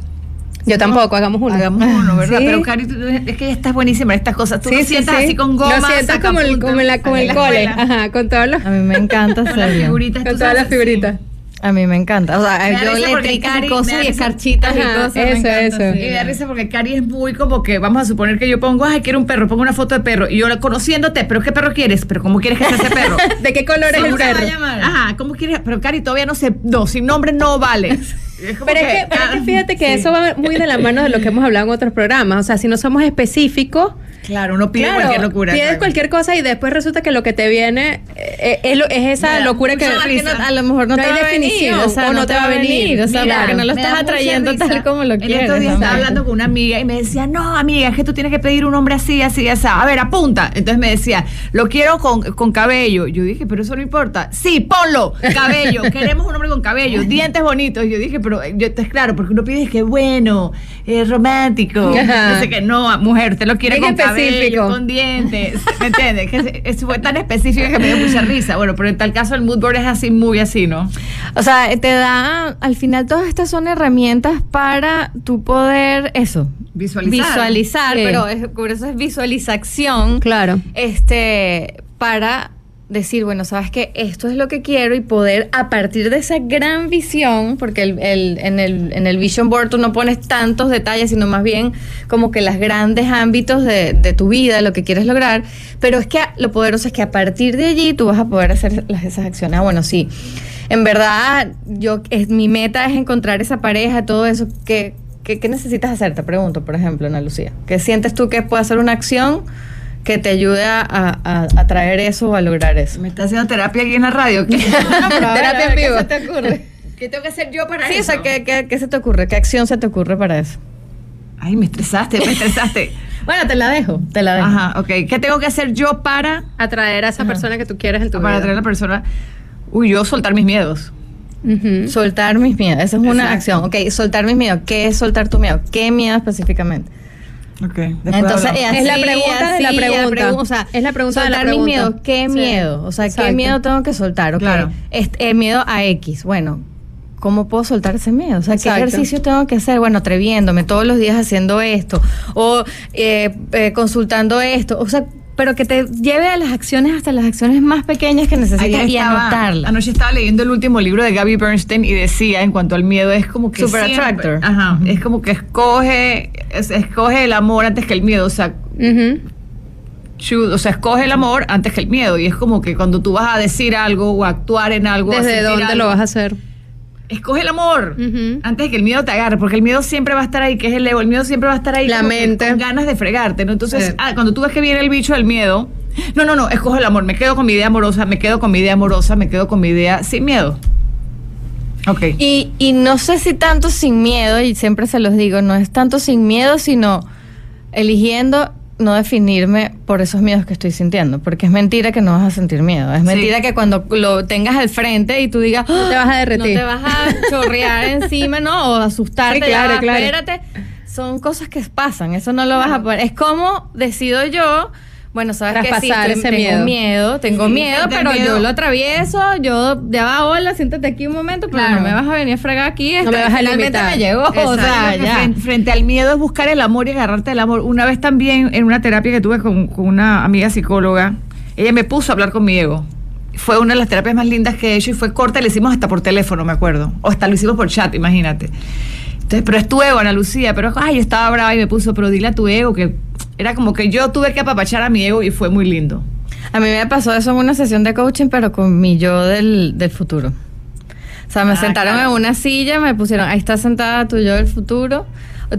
Yo tampoco, hagamos uno. Hagamos uno, ¿verdad? Sí. Pero Cari, es que estás buenísima en estas cosas. Tú Sí, sí, sientas sí. así con goma. Lo sientas como el, como en la, como el cole. Ajá, con todos los, A mí me encanta Con las hacerlo. figuritas. con todas las figuritas. A mí me encanta. O sea, Me yo le Cari- cosas y escarchitas y cosas. me eso, encanta, eso. sí. Y me da risa porque Cari es muy como que, vamos a suponer que yo pongo, ay, quiero un perro, pongo una foto de perro. Y yo conociéndote, pero ¿qué perro quieres? Pero ¿cómo quieres que sea ese perro? ¿De qué color es ¿Cómo el se va a perro? llamar? Ajá, ¿cómo quieres? Pero Cari todavía no sé, no, sin nombre no vale. Es Pero es, que, pero es que fíjate que Sí. eso va muy de la mano de lo que hemos hablado en otros programas. O sea, si no somos específicos, Claro, uno pide claro, cualquier locura. pides claro. cualquier cosa y después resulta que lo que te viene eh, es, lo- es esa locura que... no- a lo mejor no, No te hay va a venir, o sea, no te va a venir, o sea, Mira, porque no lo estás atrayendo tal como lo quieres. estos días estaba hablando con una amiga y me decía, no, amiga, es que tú tienes que pedir un hombre así, así, así. A ver, apunta. Entonces me decía, lo quiero con, con cabello. Yo dije, pero eso no importa. Sí, ponlo, cabello. Queremos un hombre con cabello, dientes bonitos. Yo dije, pero yo, es claro, porque uno pide que bueno, es romántico. No sé qué, no, mujer, usted lo quiere con cabello, específico. con dientes. ¿Me entiendes? Que fue tan específico que me dio mucha risa. Bueno, pero en tal caso el mood board es así, muy así, ¿no? O sea, te da, al final todas estas son herramientas para tu poder, eso, Visualizar. visualizar, Sí. pero es, por eso es visualización, Claro. este, para decir, bueno, sabes que esto es lo que quiero y poder a partir de esa gran visión, porque el, el- en, el, en el vision board tú no pones tantos detalles, sino más bien como que los grandes ámbitos de, de tu vida, lo que quieres lograr, pero es que lo poderoso es que a partir de allí tú vas a poder hacer las, esas acciones. Ah, bueno, sí, en verdad yo es, mi meta es encontrar esa pareja, todo eso. ¿Qué, qué necesitas hacer? Te pregunto, por ejemplo, Ana Lucía. ¿Qué sientes tú que puede ser una acción que te ayude a, a- a traer eso o a lograr eso. ¿Me está haciendo terapia aquí en la radio? ¿Qué? Terapia en vivo. ¿Qué se te ocurre? ¿Qué tengo que hacer yo para Sí, o eso? sea, ¿qué, qué, qué se te ocurre? ¿Qué acción se te ocurre para eso? Ay, me estresaste, me estresaste. Bueno, te la dejo, te la dejo. Ajá, ok. ¿Qué tengo que hacer yo para, Atraer a esa persona que tú quieres en tu para vida. atraer a la persona? Uy, yo soltar mis miedos. Ujú. Soltar mis miedos, esa es una Exacto. acción. Ok, soltar mis miedos. ¿Qué es soltar tu miedo? ¿Qué miedo específicamente? Ok. después Entonces, así, Es la pregunta de la así, pregunta. o sea, Es la pregunta de la soltar mis pregunta. miedos. ¿Qué Sí. miedo? O sea, ¿qué miedo tengo que soltar? Ok, Claro. este, el miedo a X. Bueno, ¿cómo puedo soltar ese miedo? O sea, ¿qué Exacto. ejercicios tengo que hacer? Bueno, atreviéndome todos los días haciendo esto o eh, eh, consultando esto. O sea, pero que te lleve a las acciones hasta las acciones más pequeñas que necesitas y anotarlas. Anoche estaba leyendo el último libro de Gabby Bernstein y decía en cuanto al miedo es como que Super siempre- attractor. Ajá, es como que escoge es- escoge el amor antes que el miedo, o sea, choose- o sea, escoge el amor antes que el miedo y es como que cuando tú vas a decir algo o a actuar en algo, ¿Desde dónde algo, lo vas a hacer? Escoge el amor antes de que el miedo te agarre, porque el miedo siempre va a estar ahí, que es el ego, el miedo siempre va a estar ahí La mente. con ganas de fregarte, ¿no? Entonces, ah, cuando tú ves que viene el bicho del miedo, no, no, no, escoge el amor, me quedo con mi idea amorosa, me quedo con mi idea amorosa, me quedo con mi idea sin miedo. Ok. Y, y no sé si tanto sin miedo, y siempre se los digo, no es tanto sin miedo, sino eligiendo no definirme por esos miedos que estoy sintiendo, porque es mentira que no vas a sentir miedo, es Sí. mentira que cuando lo tengas al frente y tú digas, No te vas a derretir. no te vas a chorrear encima, ¿no? O asustarte, Sí, claro, va, claro. espérate. Son cosas que pasan, eso no lo vas a poder. Es como decido yo, bueno, sabes que sí, ese tengo miedo. miedo, tengo Sí, miedo, pero miedo. yo lo atravieso, yo ya va, hola, siéntate aquí un momento, pero Claro. no me vas a venir a fregar aquí, No me este, vas a finalmente limitar. me llegó, o sea, ya. Frente, frente al miedo es buscar el amor y agarrarte del amor. Una vez también en una terapia que tuve con, con una amiga psicóloga, ella me puso a hablar con mi ego. Fue una de las terapias más lindas que he hecho y fue corta, le hicimos hasta por teléfono, me acuerdo. O hasta lo hicimos por chat, imagínate. Entonces, pero es tu ego, Ana Lucía. Pero, ay, yo estaba brava y me puso, pero dile a tu ego que era como que yo tuve que apapachar a mi ego y fue muy lindo. A mí me pasó eso en una sesión de coaching, pero con mi yo del, del futuro. O sea, me Ah, sentaron claro. en una silla, me pusieron, ahí está sentada tu yo del futuro,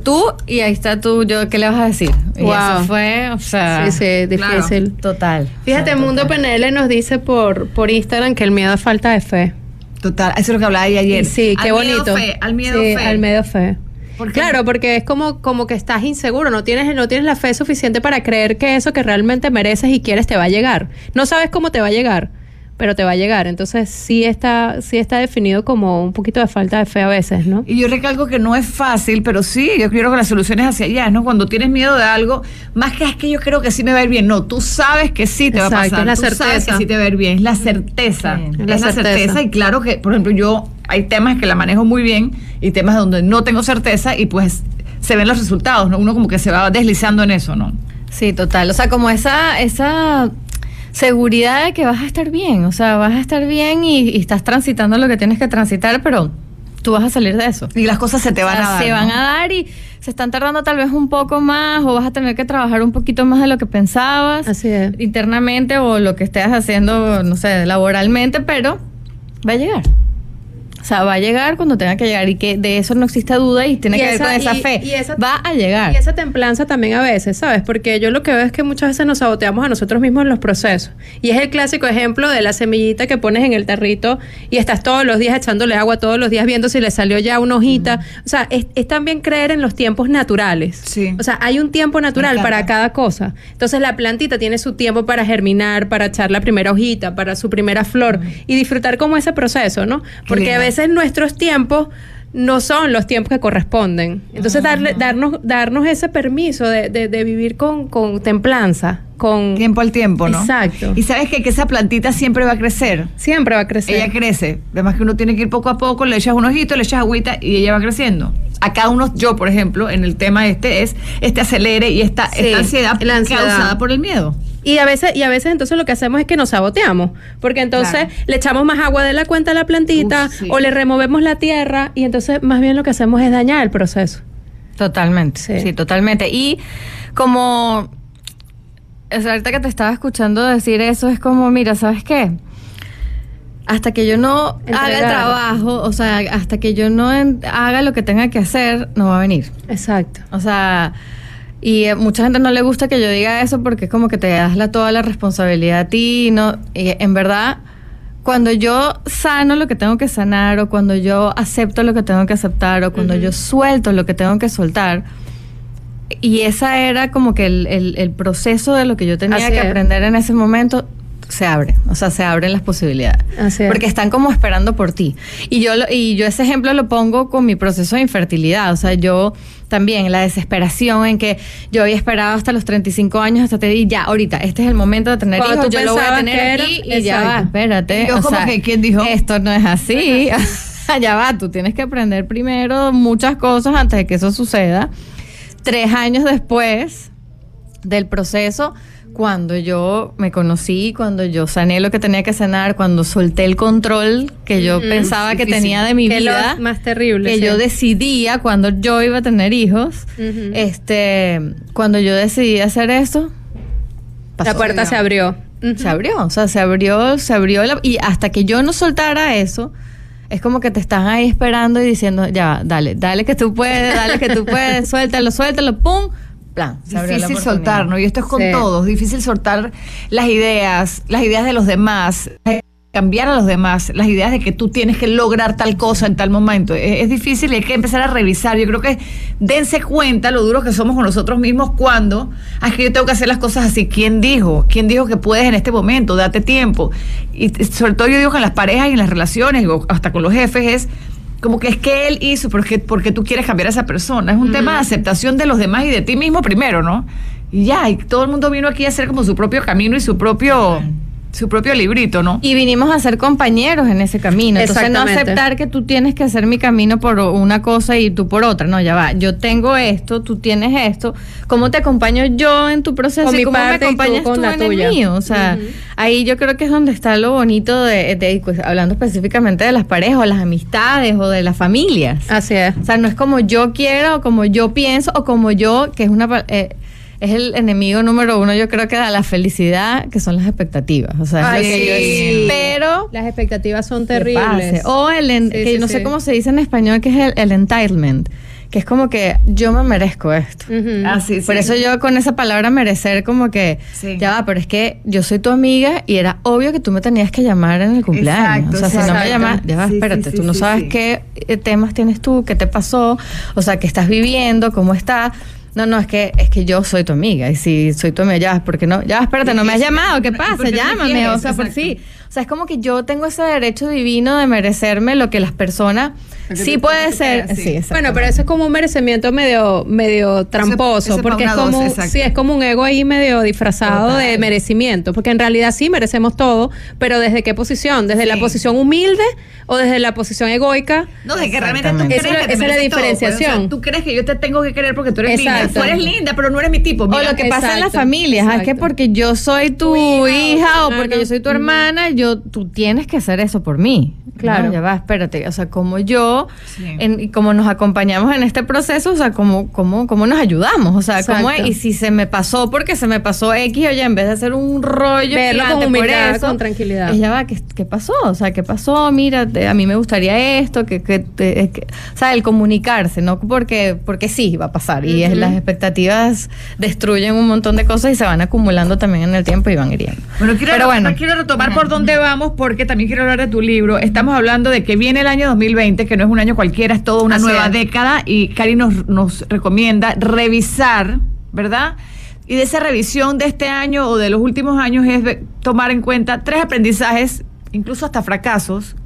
tú, y ahí está tu yo, ¿qué le vas a decir? Y Wow. eso fue, o sea, Sí, sí, claro. difícil. total. Fíjate, O sea, Mundo total. PNL nos dice por, por Instagram que el miedo es falta de fe. Total, eso es lo que hablaba ella ayer. Sí, qué Al bonito. Miedo fe, al miedo Sí, fe. al miedo fe. Claro, porque es como, como que estás inseguro, no tienes, no tienes la fe suficiente para creer que eso que realmente mereces y quieres te va a llegar. No sabes cómo te va a llegar, pero te va a llegar. Entonces sí está, sí está definido como un poquito de falta de fe a veces, ¿no? Y yo recalco que no es fácil, pero sí, yo creo que la solución es hacia allá, ¿no? Cuando tienes miedo de algo, más que es que yo creo que sí me va a ir bien. No, tú sabes que sí te va a Exacto, pasar. es la tú sabes certeza. que sí te va a ir bien. Es la certeza. Sí, es es la, la certeza. certeza. Y claro que, por ejemplo, yo hay temas que la manejo muy bien y temas donde no tengo certeza y pues se ven los resultados, ¿no? Uno como que se va deslizando en eso, ¿no? Sí, total. O sea, como esa, esa seguridad de que vas a estar bien. O sea, vas a estar bien y, y estás transitando lo que tienes que transitar, pero tú vas a salir de eso. Y las cosas se te O van sea, a dar. Se ¿no? van a dar y se están tardando tal vez un poco más o vas a tener que trabajar un poquito más de lo que pensabas Así es. internamente o lo que estés haciendo, no sé, laboralmente, pero va a llegar. O sea, va a llegar cuando tenga que llegar y que de eso no existe duda y tiene Y que ver esa- con esa y- fe. y esa- va a llegar. Y esa templanza también a veces, ¿sabes? Porque yo lo que veo es que muchas veces nos saboteamos a nosotros mismos en los procesos. Y es el clásico ejemplo de la semillita que pones en el tarrito y estás todos los días echándole agua, todos los días viendo si le salió ya una hojita. O sea, es, es también creer en los tiempos naturales. Sí. O sea, hay un tiempo natural para cada cosa. Entonces la plantita tiene su tiempo para germinar, para echar la primera hojita, para su primera flor y disfrutar como ese proceso, ¿no? Porque a lindo. Veces nuestros tiempos no son los tiempos que corresponden. Entonces darle, darnos, darnos ese permiso de, de- de vivir con, con templanza, con Tiempo al tiempo, ¿no? Exacto. Y sabes que, que esa plantita siempre va a crecer. siempre va a crecer. Ella crece. Además que uno tiene que ir poco a poco, le echas un ojito, le echas agüita y ella va creciendo. A cada uno, yo por ejemplo, en el tema este es este acelere y esta, Sí, esta ansiedad, la ansiedad. causada por el miedo. Y a veces, y a veces entonces lo que hacemos es que nos saboteamos, porque entonces Claro. le echamos más agua de la cuenta a la plantita Uf, sí. o le removemos la tierra y entonces más bien lo que hacemos es dañar el proceso. Totalmente, Sí. sí. totalmente. Y como, es ahorita que te estaba escuchando decir eso, es como, mira, ¿sabes qué? Hasta que yo no haga el trabajo, o sea, hasta que yo no haga lo que tenga que hacer, no va a venir. Exacto. O sea, Y eh, mucha gente no le gusta que yo diga eso porque es como que te das la, toda la responsabilidad a ti. y No, y en verdad, cuando yo sano lo que tengo que sanar, o cuando yo acepto lo que tengo que aceptar, o cuando yo suelto lo que tengo que soltar, y esa era como que el, el- el proceso de lo que yo tenía Así que es. aprender en ese momento, se abre, o sea, se abren las posibilidades. Así es. Porque están como esperando por ti. Y yo, lo- y yo ese ejemplo lo pongo con mi proceso de infertilidad. O sea, yo también, la desesperación en que yo había esperado hasta los 35 años hasta te di ya, ahorita, este es el momento de tener Cuando hijos, tú yo lo voy a tener que era- aquí y ya va, espérate. Yo o como sea, que, ¿quién dijo? Esto no es así. ya va, tú tienes que aprender primero muchas cosas antes de que eso suceda. Tres años después del proceso, cuando yo me conocí, cuando yo sané lo que tenía que sanar, cuando solté el control que yo pensaba que tenía de mi Que es lo vida, más terrible, que sí. yo decidía cuando yo iba a tener hijos, este, cuando yo decidí hacer eso, pasó. La puerta se abrió. Se abrió, o sea, se abrió, se abrió la- y hasta que yo no soltara eso, es como que te están ahí esperando y diciendo, ya, dale, dale que tú puedes, dale que tú puedes, suéltalo, suéltalo, pum, plan. se Difícil soltar, ¿no? Y esto es con Sí. todos, difícil soltar las ideas, las ideas de los demás, cambiar a los demás, las ideas de que tú tienes que lograr tal cosa en tal momento. Es, es difícil y hay que empezar a revisar. Yo creo que dense cuenta lo duros que somos con nosotros mismos cuando, "Ah, es que yo tengo que hacer las cosas así. ¿Quién dijo? ¿Quién dijo que puedes en este momento? Date tiempo. Y sobre todo yo digo que en las parejas y en las relaciones, hasta con los jefes, es como que es que él hizo, porque, porque tú quieres cambiar a esa persona. Es un tema de aceptación de los demás y de ti mismo primero, ¿no? Y ya, y todo el mundo vino aquí a hacer como su propio camino y su propio, su propio librito, ¿no? Y vinimos a ser compañeros en ese camino. Entonces no aceptar que tú tienes que hacer mi camino por una cosa y tú por otra. No, ya va. Yo tengo esto, tú tienes esto. ¿Cómo te acompaño yo en tu proceso Con y mi cómo me parte y tú acompañas tú, con la en tuya. el mío? O sea, ahí yo creo que es donde está lo bonito de, de- pues, hablando específicamente de las parejas o las amistades o de las familias. Así es. O sea, no es como yo quiero, o como yo pienso, o como yo, que es una eh, es el enemigo número uno, yo creo que da la felicidad, que son las expectativas. O sea, es lo que yo sí. espero Las expectativas son terribles. O el, en- Sí, que sí, no sí. sé cómo se dice en español, que es el, el entitlement, que es como que yo me merezco esto. Ah, sí, Por eso yo con esa palabra merecer como que Sí. ya va, pero es que yo soy tu amiga y era obvio que tú me tenías que llamar en el cumpleaños. Exacto, o sea, si no me llamas, ya va, espérate, sí, tú no sí, sabes sí. qué eh, temas tienes tú, qué te pasó, o sea, qué estás viviendo, cómo estás. No, no, es que es que yo soy tu amiga y si soy tu amiga, ya, ¿por qué no? Ya, espérate, no me has llamado, ¿qué ¿Y por pasa? Llámame, quieres? o sea, por sí. O sea, es como que yo tengo ese derecho divino de merecerme lo que las personas sí puede ser, sí. exacto. Bueno, pero eso es como un merecimiento medio, medio tramposo, ese porque es como, dos, exacto. sí, es como un ego ahí medio disfrazado Total. de merecimiento, porque en realidad sí merecemos todo, pero ¿desde qué posición? ¿Desde la Sí. posición humilde o desde la posición egoica? No, de que realmente tú crees Esa es la- que te esa es la mereces todo, pues, diferenciación. o sea, tú crees que yo te tengo que querer porque tú eres linda. Exacto. Tú eres linda, pero no eres mi tipo. O Mira, lo que pasa en las Exacto, familias, es que exacto. porque yo soy tu, Tu hija, hija, o o porque yo soy tu hermana, yo tú tienes que hacer eso por mí. Claro. No, ya va, espérate. O sea, como yo, Sí. en- y como nos acompañamos en este proceso, o sea, como, como, como nos ayudamos. O sea, cómo y si se me pasó porque se me pasó X, oye, en vez de hacer un rollo Verlo con por humildad, eso, con tranquilidad. es, ya va, ¿qué, qué pasó? O sea, ¿qué pasó? Mira, te- a mí me gustaría esto, que, que, te- que- o sea, el comunicarse, no porque, porque sí va a pasar. Y es, las expectativas destruyen un montón de cosas y se van acumulando también en el tiempo y van hiriendo. Bueno, quiero, Pero bueno. quiero retomar por dónde vamos porque también quiero hablar de tu libro. Estamos hablando de que viene el año 2020, que no es un año cualquiera, es toda una Así nueva es. década y Cari nos, nos recomienda revisar, ¿verdad? Y de esa revisión de este año o de los últimos años es tomar en cuenta tres aprendizajes, incluso hasta fracasos,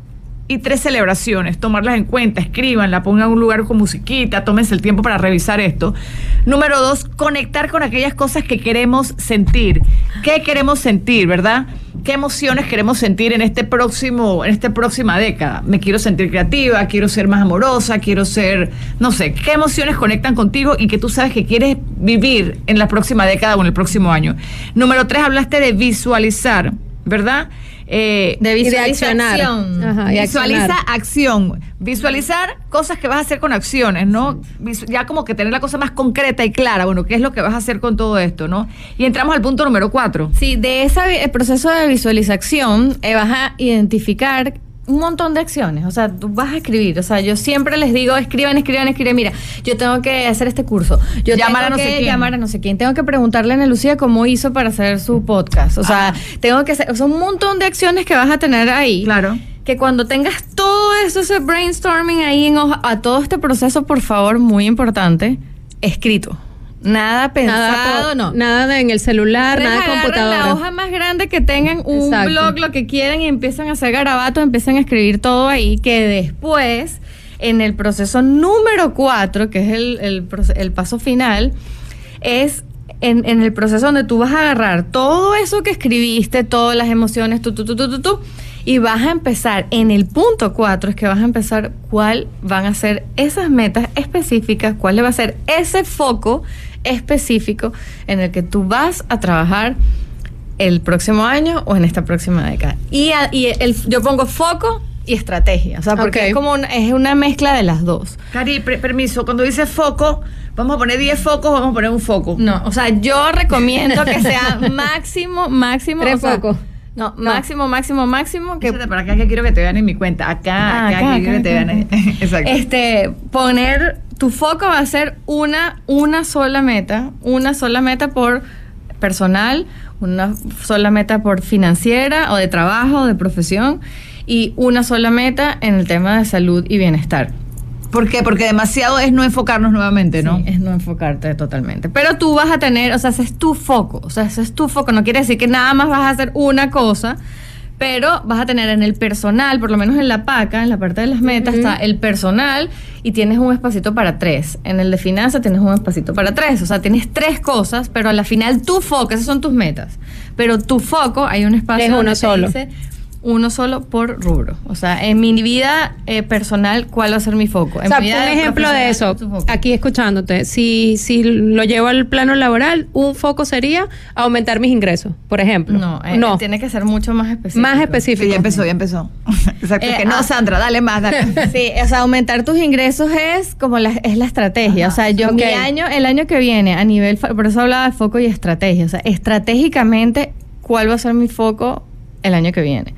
y tres celebraciones, tomarlas en cuenta, escríbanla, pongan un lugar con musiquita, tómense el tiempo para revisar esto. Número dos, conectar con aquellas cosas que queremos sentir. ¿Qué queremos sentir, verdad? ¿Qué emociones queremos sentir en este próximo, en esta próxima década? Me quiero sentir creativa, quiero ser más amorosa, quiero ser, no sé, ¿qué emociones conectan contigo y que tú sabes que quieres vivir en la próxima década o en el próximo año? Número tres, hablaste de visualizar, ¿verdad? Eh, De visualización. Ajá, Visualiza acción. Visualizar cosas que vas a hacer con acciones, ¿no? Ya como que tener la cosa más concreta y clara. Bueno, ¿qué es lo que vas a hacer con todo esto, no? Y entramos al punto número cuatro. Sí, de ese proceso de visualización eh, vas a identificar un montón de acciones. O sea, tú vas a escribir. O sea, yo siempre les digo, escriban, escriban, escriban. Mira, yo tengo que hacer este curso. Yo Llamar a tengo no sé que quién. llamar a no sé quién. Tengo que preguntarle a Ana Lucía cómo hizo para hacer su podcast. O sea, Ah. tengo que hacer... O sea, un montón de acciones que vas a tener ahí. Claro. Que cuando tengas todo eso, ese brainstorming ahí en hoja, a todo este proceso, por favor, muy importante, escrito. Nada pensado, Nada, no. nada de en el celular, Ustedes nada computadora. la hoja más grande que tengan, un Exacto. blog, lo que quieran, y empiezan a hacer garabatos, empiezan a escribir todo ahí, que después, en el proceso número cuatro, que es el, el paso final, es en, en el proceso donde tú vas a agarrar todo eso que escribiste, todas las emociones, tú, tú, tú, tú, tú, tú, y vas a empezar, en el punto cuatro es que vas a empezar cuál van a ser esas metas específicas, cuál va a ser ese foco específico en el que tú vas a trabajar el próximo año o en esta próxima década. Y, a- y el, yo pongo foco y estrategia, o sea, porque es como una, es una mezcla de las dos. Cari, permiso, cuando dice foco, vamos a poner 10 focos, vamos a poner un foco. No, o sea, yo recomiendo que sea máximo, máximo. Tres o focos. No, máximo, máximo, máximo. Que, para acá que quiero que te vean en mi cuenta. Acá, Ah, acá, acá, que quiero que te acá, vean. acá. Exacto. Este, poner tu foco va a ser una, una sola meta, una sola meta por personal, una sola meta por financiera o de trabajo o de profesión y una sola meta en el tema de salud y bienestar. ¿Por qué? Porque demasiado es no enfocarnos nuevamente, ¿no? Sí, es no enfocarte totalmente. Pero tú vas a tener, o sea, ese es tu foco. O sea, ese es tu foco. No quiere decir que nada más vas a hacer una cosa, pero vas a tener en el personal, por lo menos en la paca, en la parte de las metas, está el personal y tienes un espacito para tres. En el de finanzas tienes un espacito para tres. O sea, tienes tres cosas, pero a la final tu foco, esas son tus metas. Pero tu foco, hay un espacio Es uno donde te solo. dice uno solo por rubro. O sea, en mi vida eh, personal, ¿cuál va a ser mi foco? En O sea, mi un ejemplo de eso, aquí escuchándote, si, si lo llevo al plano laboral, un foco sería aumentar mis ingresos, por ejemplo. No, eh, no, tiene que ser mucho más específico. más Sí, específico. ya empezó, ya empezó. Exacto. Eh, que no, ah. Sandra, dale más, dale. Sí, o sea, aumentar tus ingresos es como la, es la estrategia. o sea, yo mi año, el año que viene, a nivel, por eso hablaba de foco y estrategia. O sea, estratégicamente, ¿cuál va a ser mi foco el año que viene?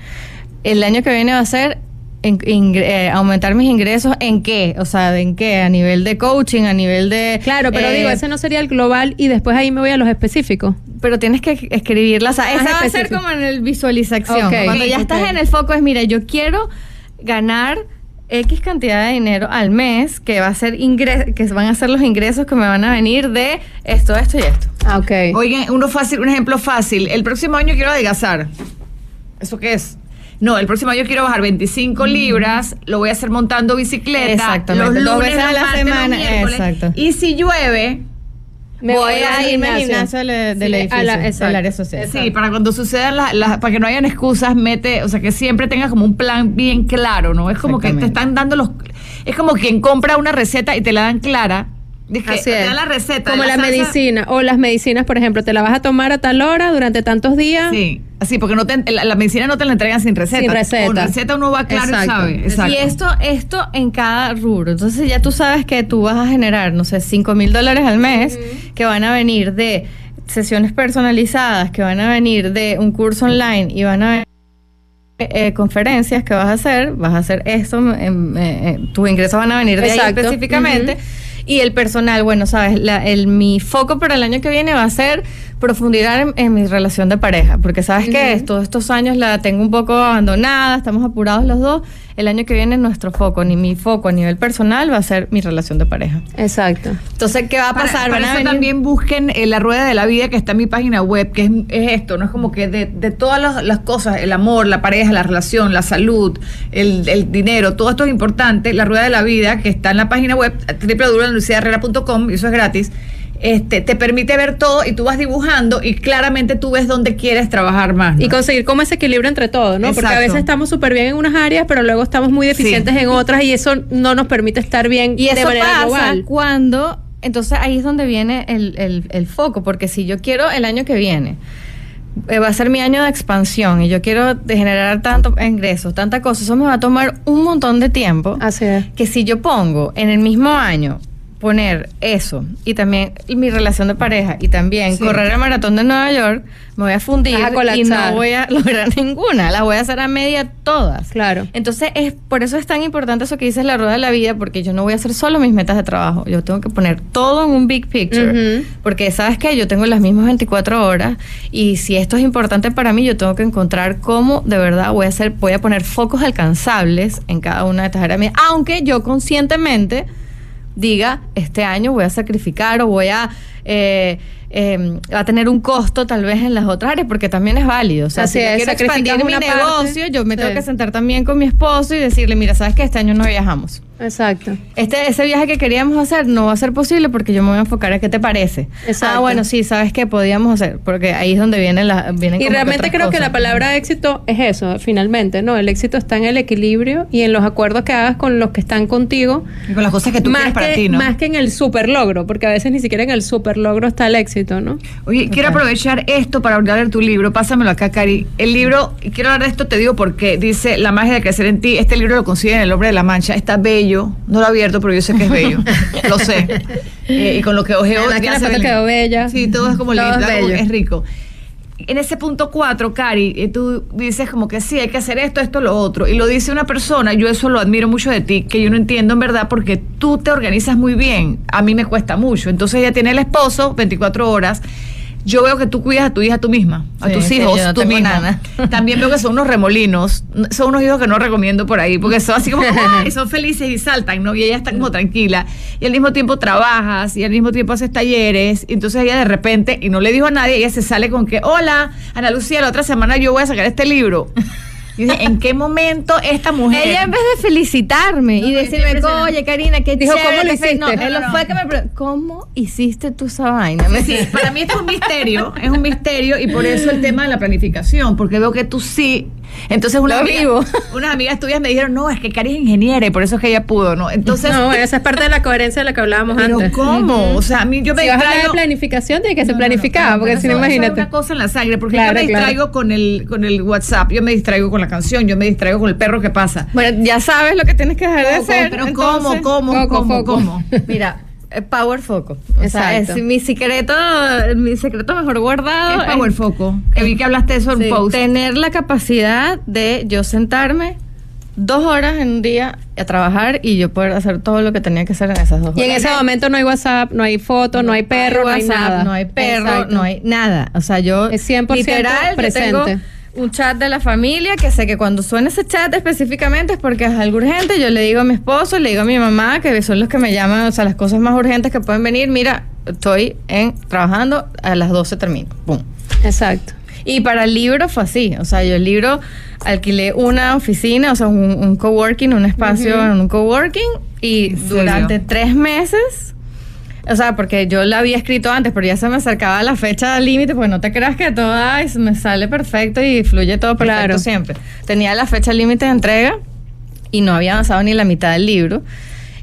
El año que viene va a ser en- ingre- eh, aumentar mis ingresos en qué, o sea, en qué, a nivel de coaching, a nivel de... Claro, pero eh, digo, ese no sería el global y después ahí me voy a los específicos. pero tienes que escribirla. O sea, esa va a ser como en el visualización. Ok. Cuando ya estás en el foco es, mira, yo quiero ganar X cantidad de dinero al mes, que va a ser ingres que van a ser los ingresos que me van a venir de esto, esto y esto. Ah, ok. Oigan, uno fácil, un ejemplo fácil. El próximo año quiero adelgazar. ¿Eso qué es? No, el próximo año quiero bajar 25 libras, lo voy a hacer montando bicicleta. Exactamente, los dos lunes, veces a la martes, semana, exacto. Y si llueve, Me voy, voy a irme al gimnasio. del, del Sí, a edificio, la- del área social. sí, para cuando sucedan las, para que no hayan excusas, mete, o sea, que siempre tengas como un plan bien claro, ¿no? Es como que te están dando los, es como quien compra una receta y te la dan clara. Así es. la receta. Como la, medicina. O las medicinas, por ejemplo, te la vas a tomar a tal hora durante tantos días. Sí, así, porque no te, la, la medicina no te la entregan sin receta. Sin receta. Con receta uno va claro Exacto. y sabe. Exacto. Y esto, esto en cada rubro. Entonces ya tú sabes que tú vas a generar, no sé, 5 mil dólares al mes que van a venir de sesiones personalizadas, que van a venir de un curso online y van a venir eh, conferencias que vas a hacer, vas a hacer esto, em, eh, eh, tus ingresos van a venir de ahí Exacto. específicamente. Y el personal, bueno, sabes, la- el, mi foco para el año que viene va a ser profundizar en, en mi relación de pareja, porque sabes que todos estos años la tengo un poco abandonada, estamos apurados los dos. El año que viene nuestro foco, ni mi foco a nivel personal va a ser mi relación de pareja. Exacto. Entonces, ¿qué va a Para- pasar? para Van a eso venir- también busquen eh, la rueda de la vida que está en mi página web, que es, es esto, no es como que de, de todas las, las cosas, el amor, la pareja, la relación, la salud, el, el dinero, todo esto es importante. La rueda de la vida que está en la página web www.luciaherrera.com, y eso es gratis. Este, te permite ver todo y tú vas dibujando y claramente tú ves dónde quieres trabajar más. ¿no? Y conseguir como ese equilibrio entre todo, ¿no? Porque a veces estamos súper bien en unas áreas, pero luego estamos muy deficientes Sí. en otras y eso no nos permite estar bien Y de eso manera pasa global. cuando, entonces ahí es donde viene el, el- el foco, porque si yo quiero el año que viene, eh, va a ser mi año de expansión y yo quiero generar tanto ingresos, tanta cosa, eso me va a tomar un montón de tiempo. Así es. Que si yo pongo en el mismo año poner eso y también mi relación de pareja y también correr el maratón de Nueva York, me voy a fundir a y no voy a lograr ninguna, las voy a hacer a media todas. Claro. Entonces, es por eso es tan importante eso que dices la rueda de la vida, porque yo no voy a hacer solo mis metas de trabajo, yo tengo que poner todo en un big picture, Ujú. porque sabes que yo tengo las mismas 24 horas y si esto es importante para mí, yo tengo que encontrar cómo de verdad voy a hacer, voy a poner focos alcanzables en cada una de estas áreas aunque yo conscientemente diga, este año voy a sacrificar o voy a... eh, eh, va a tener un costo tal vez en las otras áreas porque también es válido. O sea, Así si yo es, quiero expandir mi parte. negocio, yo me tengo que sentar también con mi esposo y decirle, mira, sabes que este año no viajamos. Exacto. Este, ese viaje que queríamos hacer no va a ser posible porque yo me voy a enfocar a qué te parece. Exacto. Ah, bueno, sí, sabes que podíamos hacer, porque ahí es donde vienen las vienen Y realmente creo que la palabra éxito es eso, finalmente, ¿no? El éxito está en el equilibrio y en los acuerdos que hagas con los que están contigo. Y con las cosas que tú quieres para que, ti, ¿no? Más que en el super logro, porque a veces ni siquiera en el super logro está el éxito, ¿no? Oye, quiero aprovechar esto para hablar de tu libro. Pásamelo acá, Cari. El libro, y quiero hablar de esto, te digo porque dice La magia de crecer en ti. Este libro lo consigue en El Hombre de la Mancha. Está bello. No lo he abierto, pero yo sé que es bello. lo sé. Eh, y con lo que ojeo. La ve quedó bella. Sí, todo es como Todo lindo. es. Es rico. En ese punto 4, Cari, eh, tú dices como que sí, hay que hacer esto, esto, lo otro. Y lo dice una persona, yo eso lo admiro mucho de ti, que yo no entiendo en verdad porque tú te organizas muy bien. A mí me cuesta mucho. Entonces ella tiene el esposo 24 horas. Yo veo que tú cuidas a tu hija tú misma, a Sí, tus hijos no tú misma. nana. También veo que son unos remolinos. Son unos hijos que no recomiendo por ahí, porque son así como, ¡ay! son felices y saltan, ¿no? Y ella está como tranquila. Y al mismo tiempo trabajas, y al mismo tiempo haces talleres. Y entonces ella de repente, y no le dijo a nadie, ella se sale con que, hola, Ana Lucía, la otra semana yo voy a sacar este libro. Y dije, ¿en qué momento esta mujer... Ella en vez de felicitarme No, y decirme, oye Karina, qué Dijo, chévere ¿cómo lo que fue". No, hiciste? No, no, fue que me preguntó, ¿cómo hiciste tú esa vaina? Sí, para mí esto es un misterio, es un misterio y por eso el tema de la planificación, porque veo que tú sí. Entonces unas, Lo amigas, vivo. unas amigas tuyas me dijeron, no, es que Cari es ingeniera y por eso es que ella pudo, ¿no? Entonces, no, bueno, esa es parte de la coherencia de la que hablábamos pero antes. ¿cómo? O sea, a mí yo me Si vas a hablar de distraigo... planificación, tiene que ser No, no, no, planificada, claro, porque si no, es imagínate. una cosa en la sangre, porque Claro, yo me claro. distraigo con el con el WhatsApp, yo me distraigo con la canción, yo me distraigo con el perro que pasa. bueno, ya sabes lo que tienes que dejar de ¿Cómo, hacer. pero entonces- ¿cómo, cómo, cómo, cómo? Mira, eh, Power Foco. O sea, Exacto. es mi secreto, mi secreto mejor guardado. Es Power es- Foco. Que vi que hablaste de eso en Sí, post. tener la capacidad de yo sentarme dos horas en un día a trabajar y yo poder hacer todo lo que tenía que hacer en esas dos Y en horas. ese momento no hay WhatsApp, no hay foto, no, hay perro, no hay WhatsApp, nada. No hay perro, Exacto. no hay nada. O sea, yo Es 100% literal yo presente. tengo un chat de la familia que sé que cuando suena ese chat específicamente es porque es algo urgente. Yo le digo a mi esposo, le digo a mi mamá, que son los que me llaman, o sea, las cosas más urgentes que pueden venir. Mira, estoy en trabajando, a las 12 termino. Pum. Exacto. Y para el libro fue así, o sea, yo el libro alquilé una oficina, o sea, un, un coworking, un espacio en un coworking y durante tres meses, o sea, porque yo la había escrito antes, pero ya se me acercaba la fecha límite, pues no te creas que todo ay, me sale perfecto y fluye todo perfecto Claro. siempre. Tenía la fecha límite de entrega y no había avanzado ni la mitad del libro.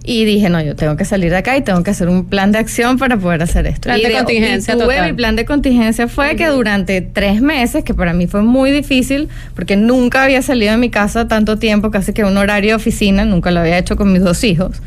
Y dije, no, yo tengo que salir de acá y tengo que hacer un plan de acción para poder hacer esto. Plan y de contingencia y tuve total. mi plan de contingencia fue que durante tres meses, que para mí fue muy difícil, porque nunca había salido de mi casa tanto tiempo, casi que un horario de oficina, nunca lo había hecho con mis dos hijos.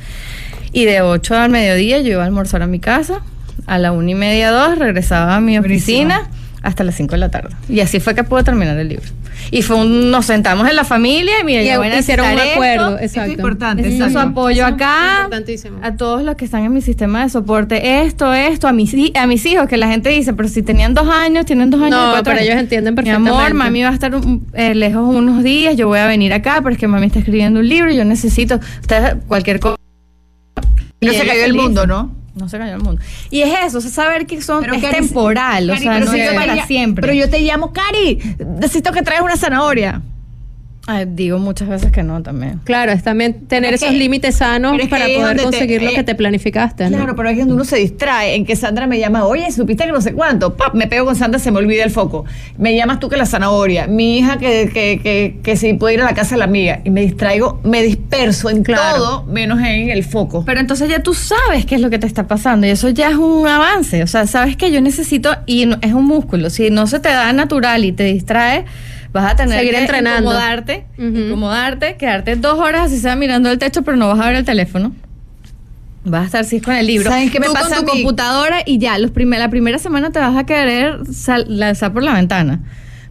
Y de 8 al mediodía yo iba a almorzar a mi casa, a la una y media, dos, regresaba a mi Buenísimo. oficina hasta las 5 de la tarde. Y así fue que pude terminar el libro. Y fue un, nos sentamos en la familia y mira, Y yo hicieron un acuerdo, esto, Esto es exacto. importante. Necesito su exacto. apoyo es acá. importantísimo. A todos los que están en mi sistema de soporte, esto, esto, a mis, a mis hijos, que la gente dice, pero si tenían dos años, tienen dos años. No, y cuatro pero años". ellos entienden Mi amor, perfectamente. mami va a estar un- eh, lejos unos días, yo voy a venir acá, pero es que mami está escribiendo un libro, yo necesito, ustedes, cualquier cosa. No se cayó el mundo, ¿no? No se cayó el mundo. Y es eso, o sea, saber que son, es Cari, temporal, o sea, pero no si es para siempre. Pero yo te llamo, Cari, necesito que traigas una zanahoria. Ay, digo muchas veces que no también. Claro, es también tener Pero es esos que- límites sanos pero es para poder te- conseguir lo eh, que te planificaste. ¿no? Claro, pero ahí es donde uno se distrae, en que Sandra me llama, oye, supiste que no sé cuánto, Pap, me pego con Sandra, se me olvida el foco. Me llamas tú que la zanahoria, mi hija que, que, que, que si puede ir a la casa de la amiga, y me distraigo, me disperso en Claro. todo, menos en el foco. Pero entonces ya tú sabes qué es lo que te está pasando y eso ya es un avance. O sea, sabes que yo necesito, y no- es un músculo, si no se te da natural y te distrae, vas a tener Seguir que entrenando. incomodarte, incomodarte, quedarte dos horas así sea mirando el techo, pero no vas a ver el teléfono. Vas a estar sí con el libro. ¿Saben qué me Tú pasa con tu computadora y ya, los primer- la primera semana te vas a querer lanzar por la ventana.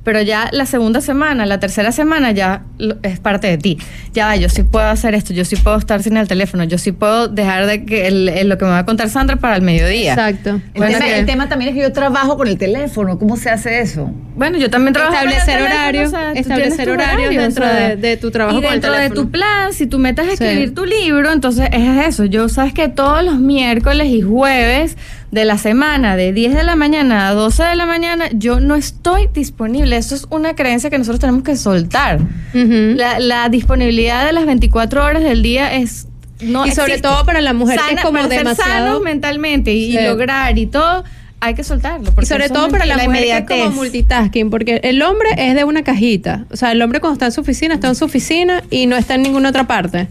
Pero ya la segunda semana, la tercera semana ya es parte de ti. Ya yo sí puedo hacer esto, yo sí puedo estar sin el teléfono, yo sí puedo dejar de que el- el- lo que me va a contar Sandra para el mediodía. Exacto. El, Bueno, tema, que- el tema también es que yo trabajo con el teléfono. ¿Cómo se hace eso? Bueno, yo también trabajo con el Establecer teléfono, horario, o sea, establecer horarios horario, dentro o sea, de- de tu trabajo Y con el dentro de teléfono. tu plan, si tú metes a Sí. escribir tu libro, entonces es eso. Yo sabes que todos los miércoles y jueves de la semana, de 10 de la mañana a 12 de la mañana, yo no estoy disponible. Eso es una creencia que nosotros tenemos que soltar. La, la disponibilidad de las 24 horas del día es... No Y sobre existe. todo para la mujer que es como para ser demasiado- sanos mentalmente y, y Sí. lograr y todo, hay que soltarlo. Y sobre todo para la mujer que es como multitasking, porque el hombre es de una cajita. O sea, el hombre cuando está en su oficina, está en su oficina y no está en ninguna otra parte.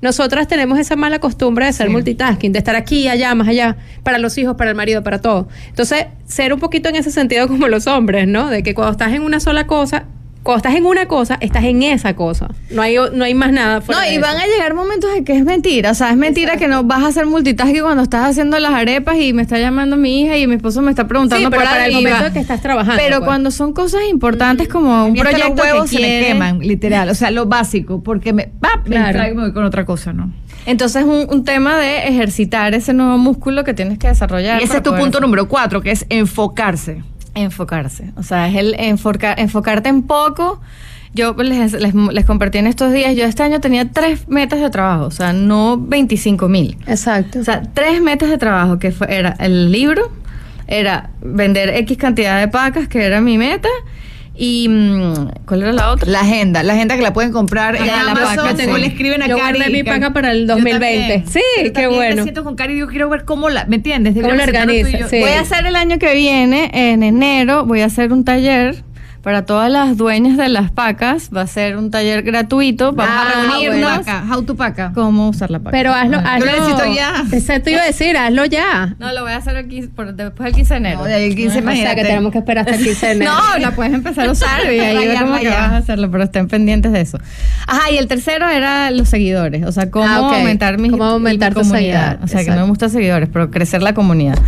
Nosotras tenemos esa mala costumbre de ser multitasking, de estar aquí, allá, más allá, para los hijos, para el marido, para todo. Entonces, ser un poquito en ese sentido como los hombres, ¿no? De que cuando estás en una sola cosa, cuando estás en una cosa, estás en esa cosa. No hay, no hay más nada. fuera No, de y eso. van a llegar momentos en que es mentira. O sea, es mentira que no vas a hacer multitasking cuando estás haciendo las arepas y me está llamando mi hija y mi esposo me está preguntando Sí, pero por para el momento que estás trabajando, Pero pues. cuando son cosas importantes como un proyecto los huevos que se me queman, literal. O sea, lo básico, porque me, ¡pap! me distraigo y voy con otra cosa, ¿no? Entonces es un, un tema de ejercitar ese nuevo músculo que tienes que desarrollar. Y ese es tu punto hacer- número cuatro, que es enfocarse. Enfocarse. O sea, es el enfoca- enfocarte en poco. Yo les, les, les compartí en estos días, yo este año tenía tres metas de trabajo, o sea, no 25 mil. Exacto. O sea, tres metas de trabajo, que fue, era el libro, era vender X cantidad de pacas, que era mi meta, y mm, ¿cuál era la otra? La agenda, la agenda que la pueden comprar en Ya, la Amazon paca, o sí. le escriben a Yo Cari. guardé mi paca para el Yo 2020. también. Sí, Yo qué bueno. Me siento con Cari y yo quiero ver cómo la, ¿me entiendes? ¿Cómo la yo. Sí. Voy a hacer el año que viene, en enero, voy a hacer un taller para todas las dueñas de las pacas. Va a ser un taller gratuito. Vamos Ah, a How to reunirnos. paca, how to paca. ¿Cómo usar la paca? Pero hazlo, hazlo. Yo lo necesito ya. Te iba a decir, hazlo ya. No, lo voy a hacer aquí por- después del 15 de enero. No, de ahí el 15, o sea, que tenemos que esperar hasta el 15 de enero. No, la puedes empezar a usar y ahí cómo que vas a hacerlo, pero estén pendientes de eso. Ajá, y el tercero era los seguidores, o sea, cómo Ah, ok. aumentar mi, Cómo aumentar mi tu comunidad. seguidor, O sea, que exacto. no me gustan seguidores, pero crecer la comunidad.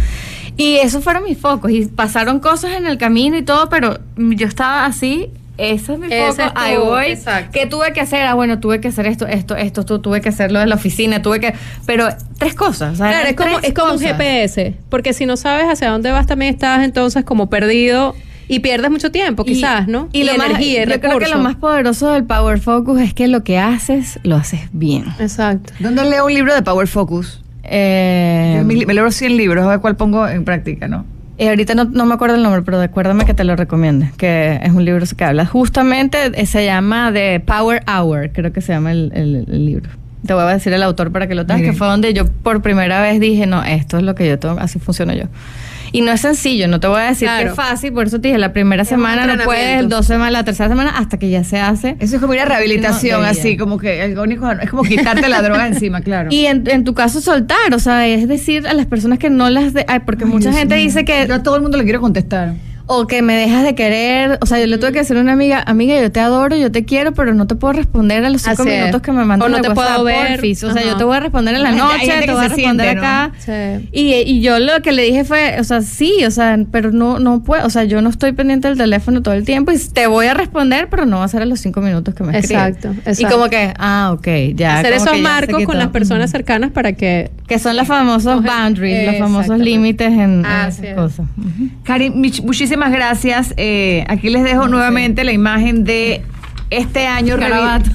Y esos fueron mis focos y pasaron cosas en el camino y todo, pero yo estaba así. Ese es mi Ese foco, es ahí voy. exacto. ¿Qué tuve que hacer? Ah, bueno, tuve que hacer esto, esto, esto, tú, tuve que hacerlo de la oficina, tuve que... Pero tres cosas. o sea, Claro, es como, es como un. GPS, porque si no sabes hacia dónde vas, también estás entonces como perdido y pierdes mucho tiempo, Y- quizás, ¿no? Y, lo más- energía y yo creo que lo más poderoso del Power Focus es que lo que haces, lo haces bien. Exacto. ¿Dónde leo un libro de Power Focus? Eh, me, me leo 100 libros, a ver cuál pongo en práctica, ¿no? y ahorita no, no me acuerdo el nombre, pero acuérdame que te lo recomiende, que es un libro que habla. Justamente eh, se llama The Power Hour, creo que se llama el, el- el libro. Te voy a decir el autor para que lo tengas, que fue donde yo por primera vez dije, no, esto es lo que yo tengo, así funciono yo. Y no es sencillo, no te voy a decir que es fácil, por eso te dije, la primera semana no puedes, dos semanas, la tercera semana, hasta que ya se hace. Eso es como una rehabilitación, No, así, como que el único, es como quitarte la droga encima, claro. Y en, en tu caso soltar, o sea, es decir a las personas que no las... De, ay, porque Ay, mucha Dios gente mío. dice que... Yo a todo el mundo le quiero contestar. O que me dejas de querer. O sea, yo le tuve que decir a una amiga, amiga, yo te adoro, yo te quiero, pero no te puedo responder a los cinco Así es. minutos que me mandas O no te WhatsApp, puedo ver. porfis. O sea, Ajá. yo te voy a responder en la noche, te voy a responder siente, ¿no? acá. Sí. Y, y yo lo que le dije fue, o sea, sí, o sea, pero no, no puedo, o sea, yo no estoy pendiente del teléfono todo el tiempo y te voy a responder, pero no va a ser a los cinco minutos que me escribes. Exacto, Y exacto. como que, ah, ok, ya. Hacer esos marcos con las personas cercanas para que... Que son los famosos boundaries, los famosos límites en, esas es. cosas. Cari, mich- muchísimas gracias. Eh, aquí les dejo nuevamente la imagen de este año.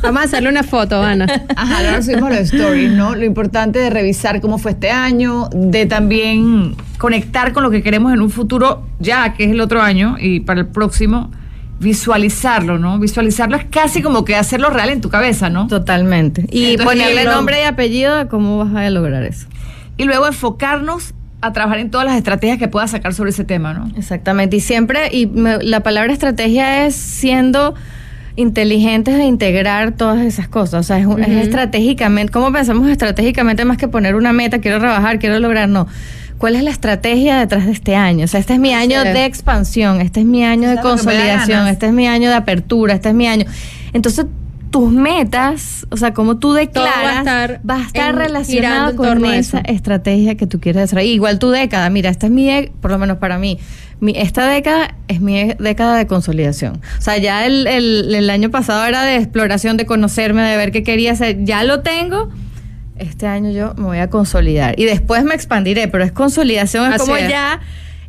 Vamos a hacerle una foto, Ana. Ajá, ahora subimos los stories, ¿no? Lo importante de revisar cómo fue este año, de también conectar con lo que queremos en un futuro ya, que es el otro año, y para el próximo, visualizarlo, ¿no? Visualizarlo es casi como que hacerlo real en tu cabeza, ¿no? Totalmente. Y Entonces, ponerle y lo- nombre y apellido a cómo vas a lograr eso. Y luego enfocarnos a trabajar en todas las estrategias que puedas sacar sobre ese tema, ¿no? Exactamente. Y siempre, y me- la palabra estrategia es siendo inteligentes de integrar todas esas cosas. O sea, es, un- es estratégicamente. ¿Cómo pensamos estratégicamente más que poner una meta? Quiero rebajar, quiero lograr. No. ¿Cuál es la estrategia detrás de este año? O sea, este es mi año de expansión, este es mi año de consolidación, este es mi año de apertura, este es mi año. Entonces, tus metas, o sea, cómo tú declaras, va a estar va a estar en- relacionado con esa estrategia que tú quieres desarrollar. Igual tu década, mira, esta es mi, por lo menos para mí, mi, esta década es mi década de consolidación. O sea, ya el, el- el año pasado era de exploración, de conocerme, de ver qué quería hacer, ya lo tengo. Este año yo me voy a consolidar y después me expandiré, pero es consolidación, es Así como es. ya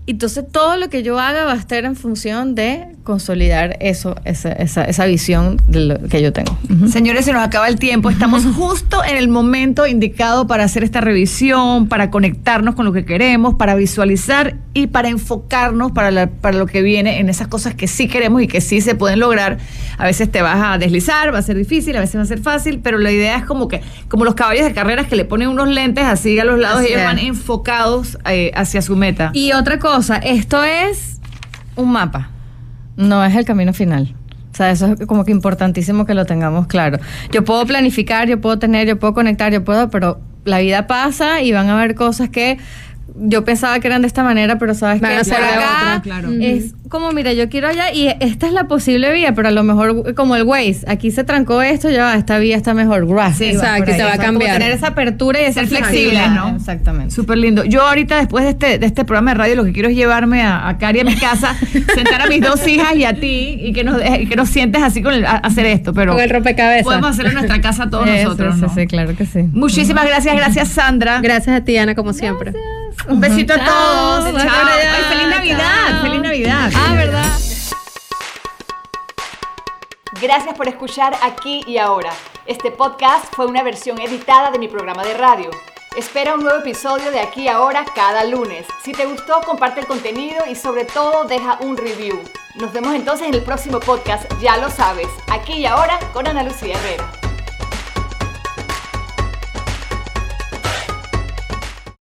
entonces todo lo que yo haga va a estar en función de consolidar eso, esa, esa, esa visión de lo que yo tengo. Señores, se nos acaba el tiempo. Estamos justo en el momento indicado para hacer esta revisión, para conectarnos con lo que queremos, para visualizar y para enfocarnos para, la- para lo que viene en esas cosas que sí queremos y que sí se pueden lograr. A veces te vas a deslizar, va a ser difícil, a veces va a ser fácil, pero la idea es como que, como los caballos de carreras que le ponen unos lentes así a los lados y ellos van enfocados eh, hacia su meta. Y otra cosa, esto es un mapa, no es el camino final. O sea, eso es como que importantísimo que lo tengamos claro. Yo puedo planificar, yo puedo tener, yo puedo conectar, yo puedo, pero la vida pasa y van a haber cosas que yo pensaba que eran de esta manera, pero sabes Van que por de acá otra, claro. es como, mira, yo quiero allá y esta es la posible vía, pero a lo mejor como el Waze, aquí se trancó esto, ya va, esta vía está mejor. Gracias. Sí, exacto, te va a como cambiar. tener esa apertura y esa Ser flexible. ¿no? Exactamente. Súper lindo. Yo ahorita, después de este, de este programa de radio, lo que quiero es llevarme a, a Cari a mi casa, sentar a mis dos hijas y a ti, y que nos, y que nos sientes así con el, a- hacer esto. Pero Con el rompecabezas. podemos hacerlo en nuestra casa todos Eso, nosotros, sí, ¿no? sí, claro que sí. Muchísimas gracias, gracias Sandra. Gracias a ti, Ana, como siempre. Un besito a todos. Chao. Ay, feliz Navidad, chao. feliz Navidad. Ah, ¿verdad? Gracias por escuchar aquí y ahora. Este podcast fue una versión editada de mi programa de radio. Espera un nuevo episodio de aquí y ahora cada lunes. Si te gustó, comparte el contenido y sobre todo deja un review. Nos vemos entonces en el próximo podcast, ya lo sabes, aquí y ahora con Ana Lucía Herrera.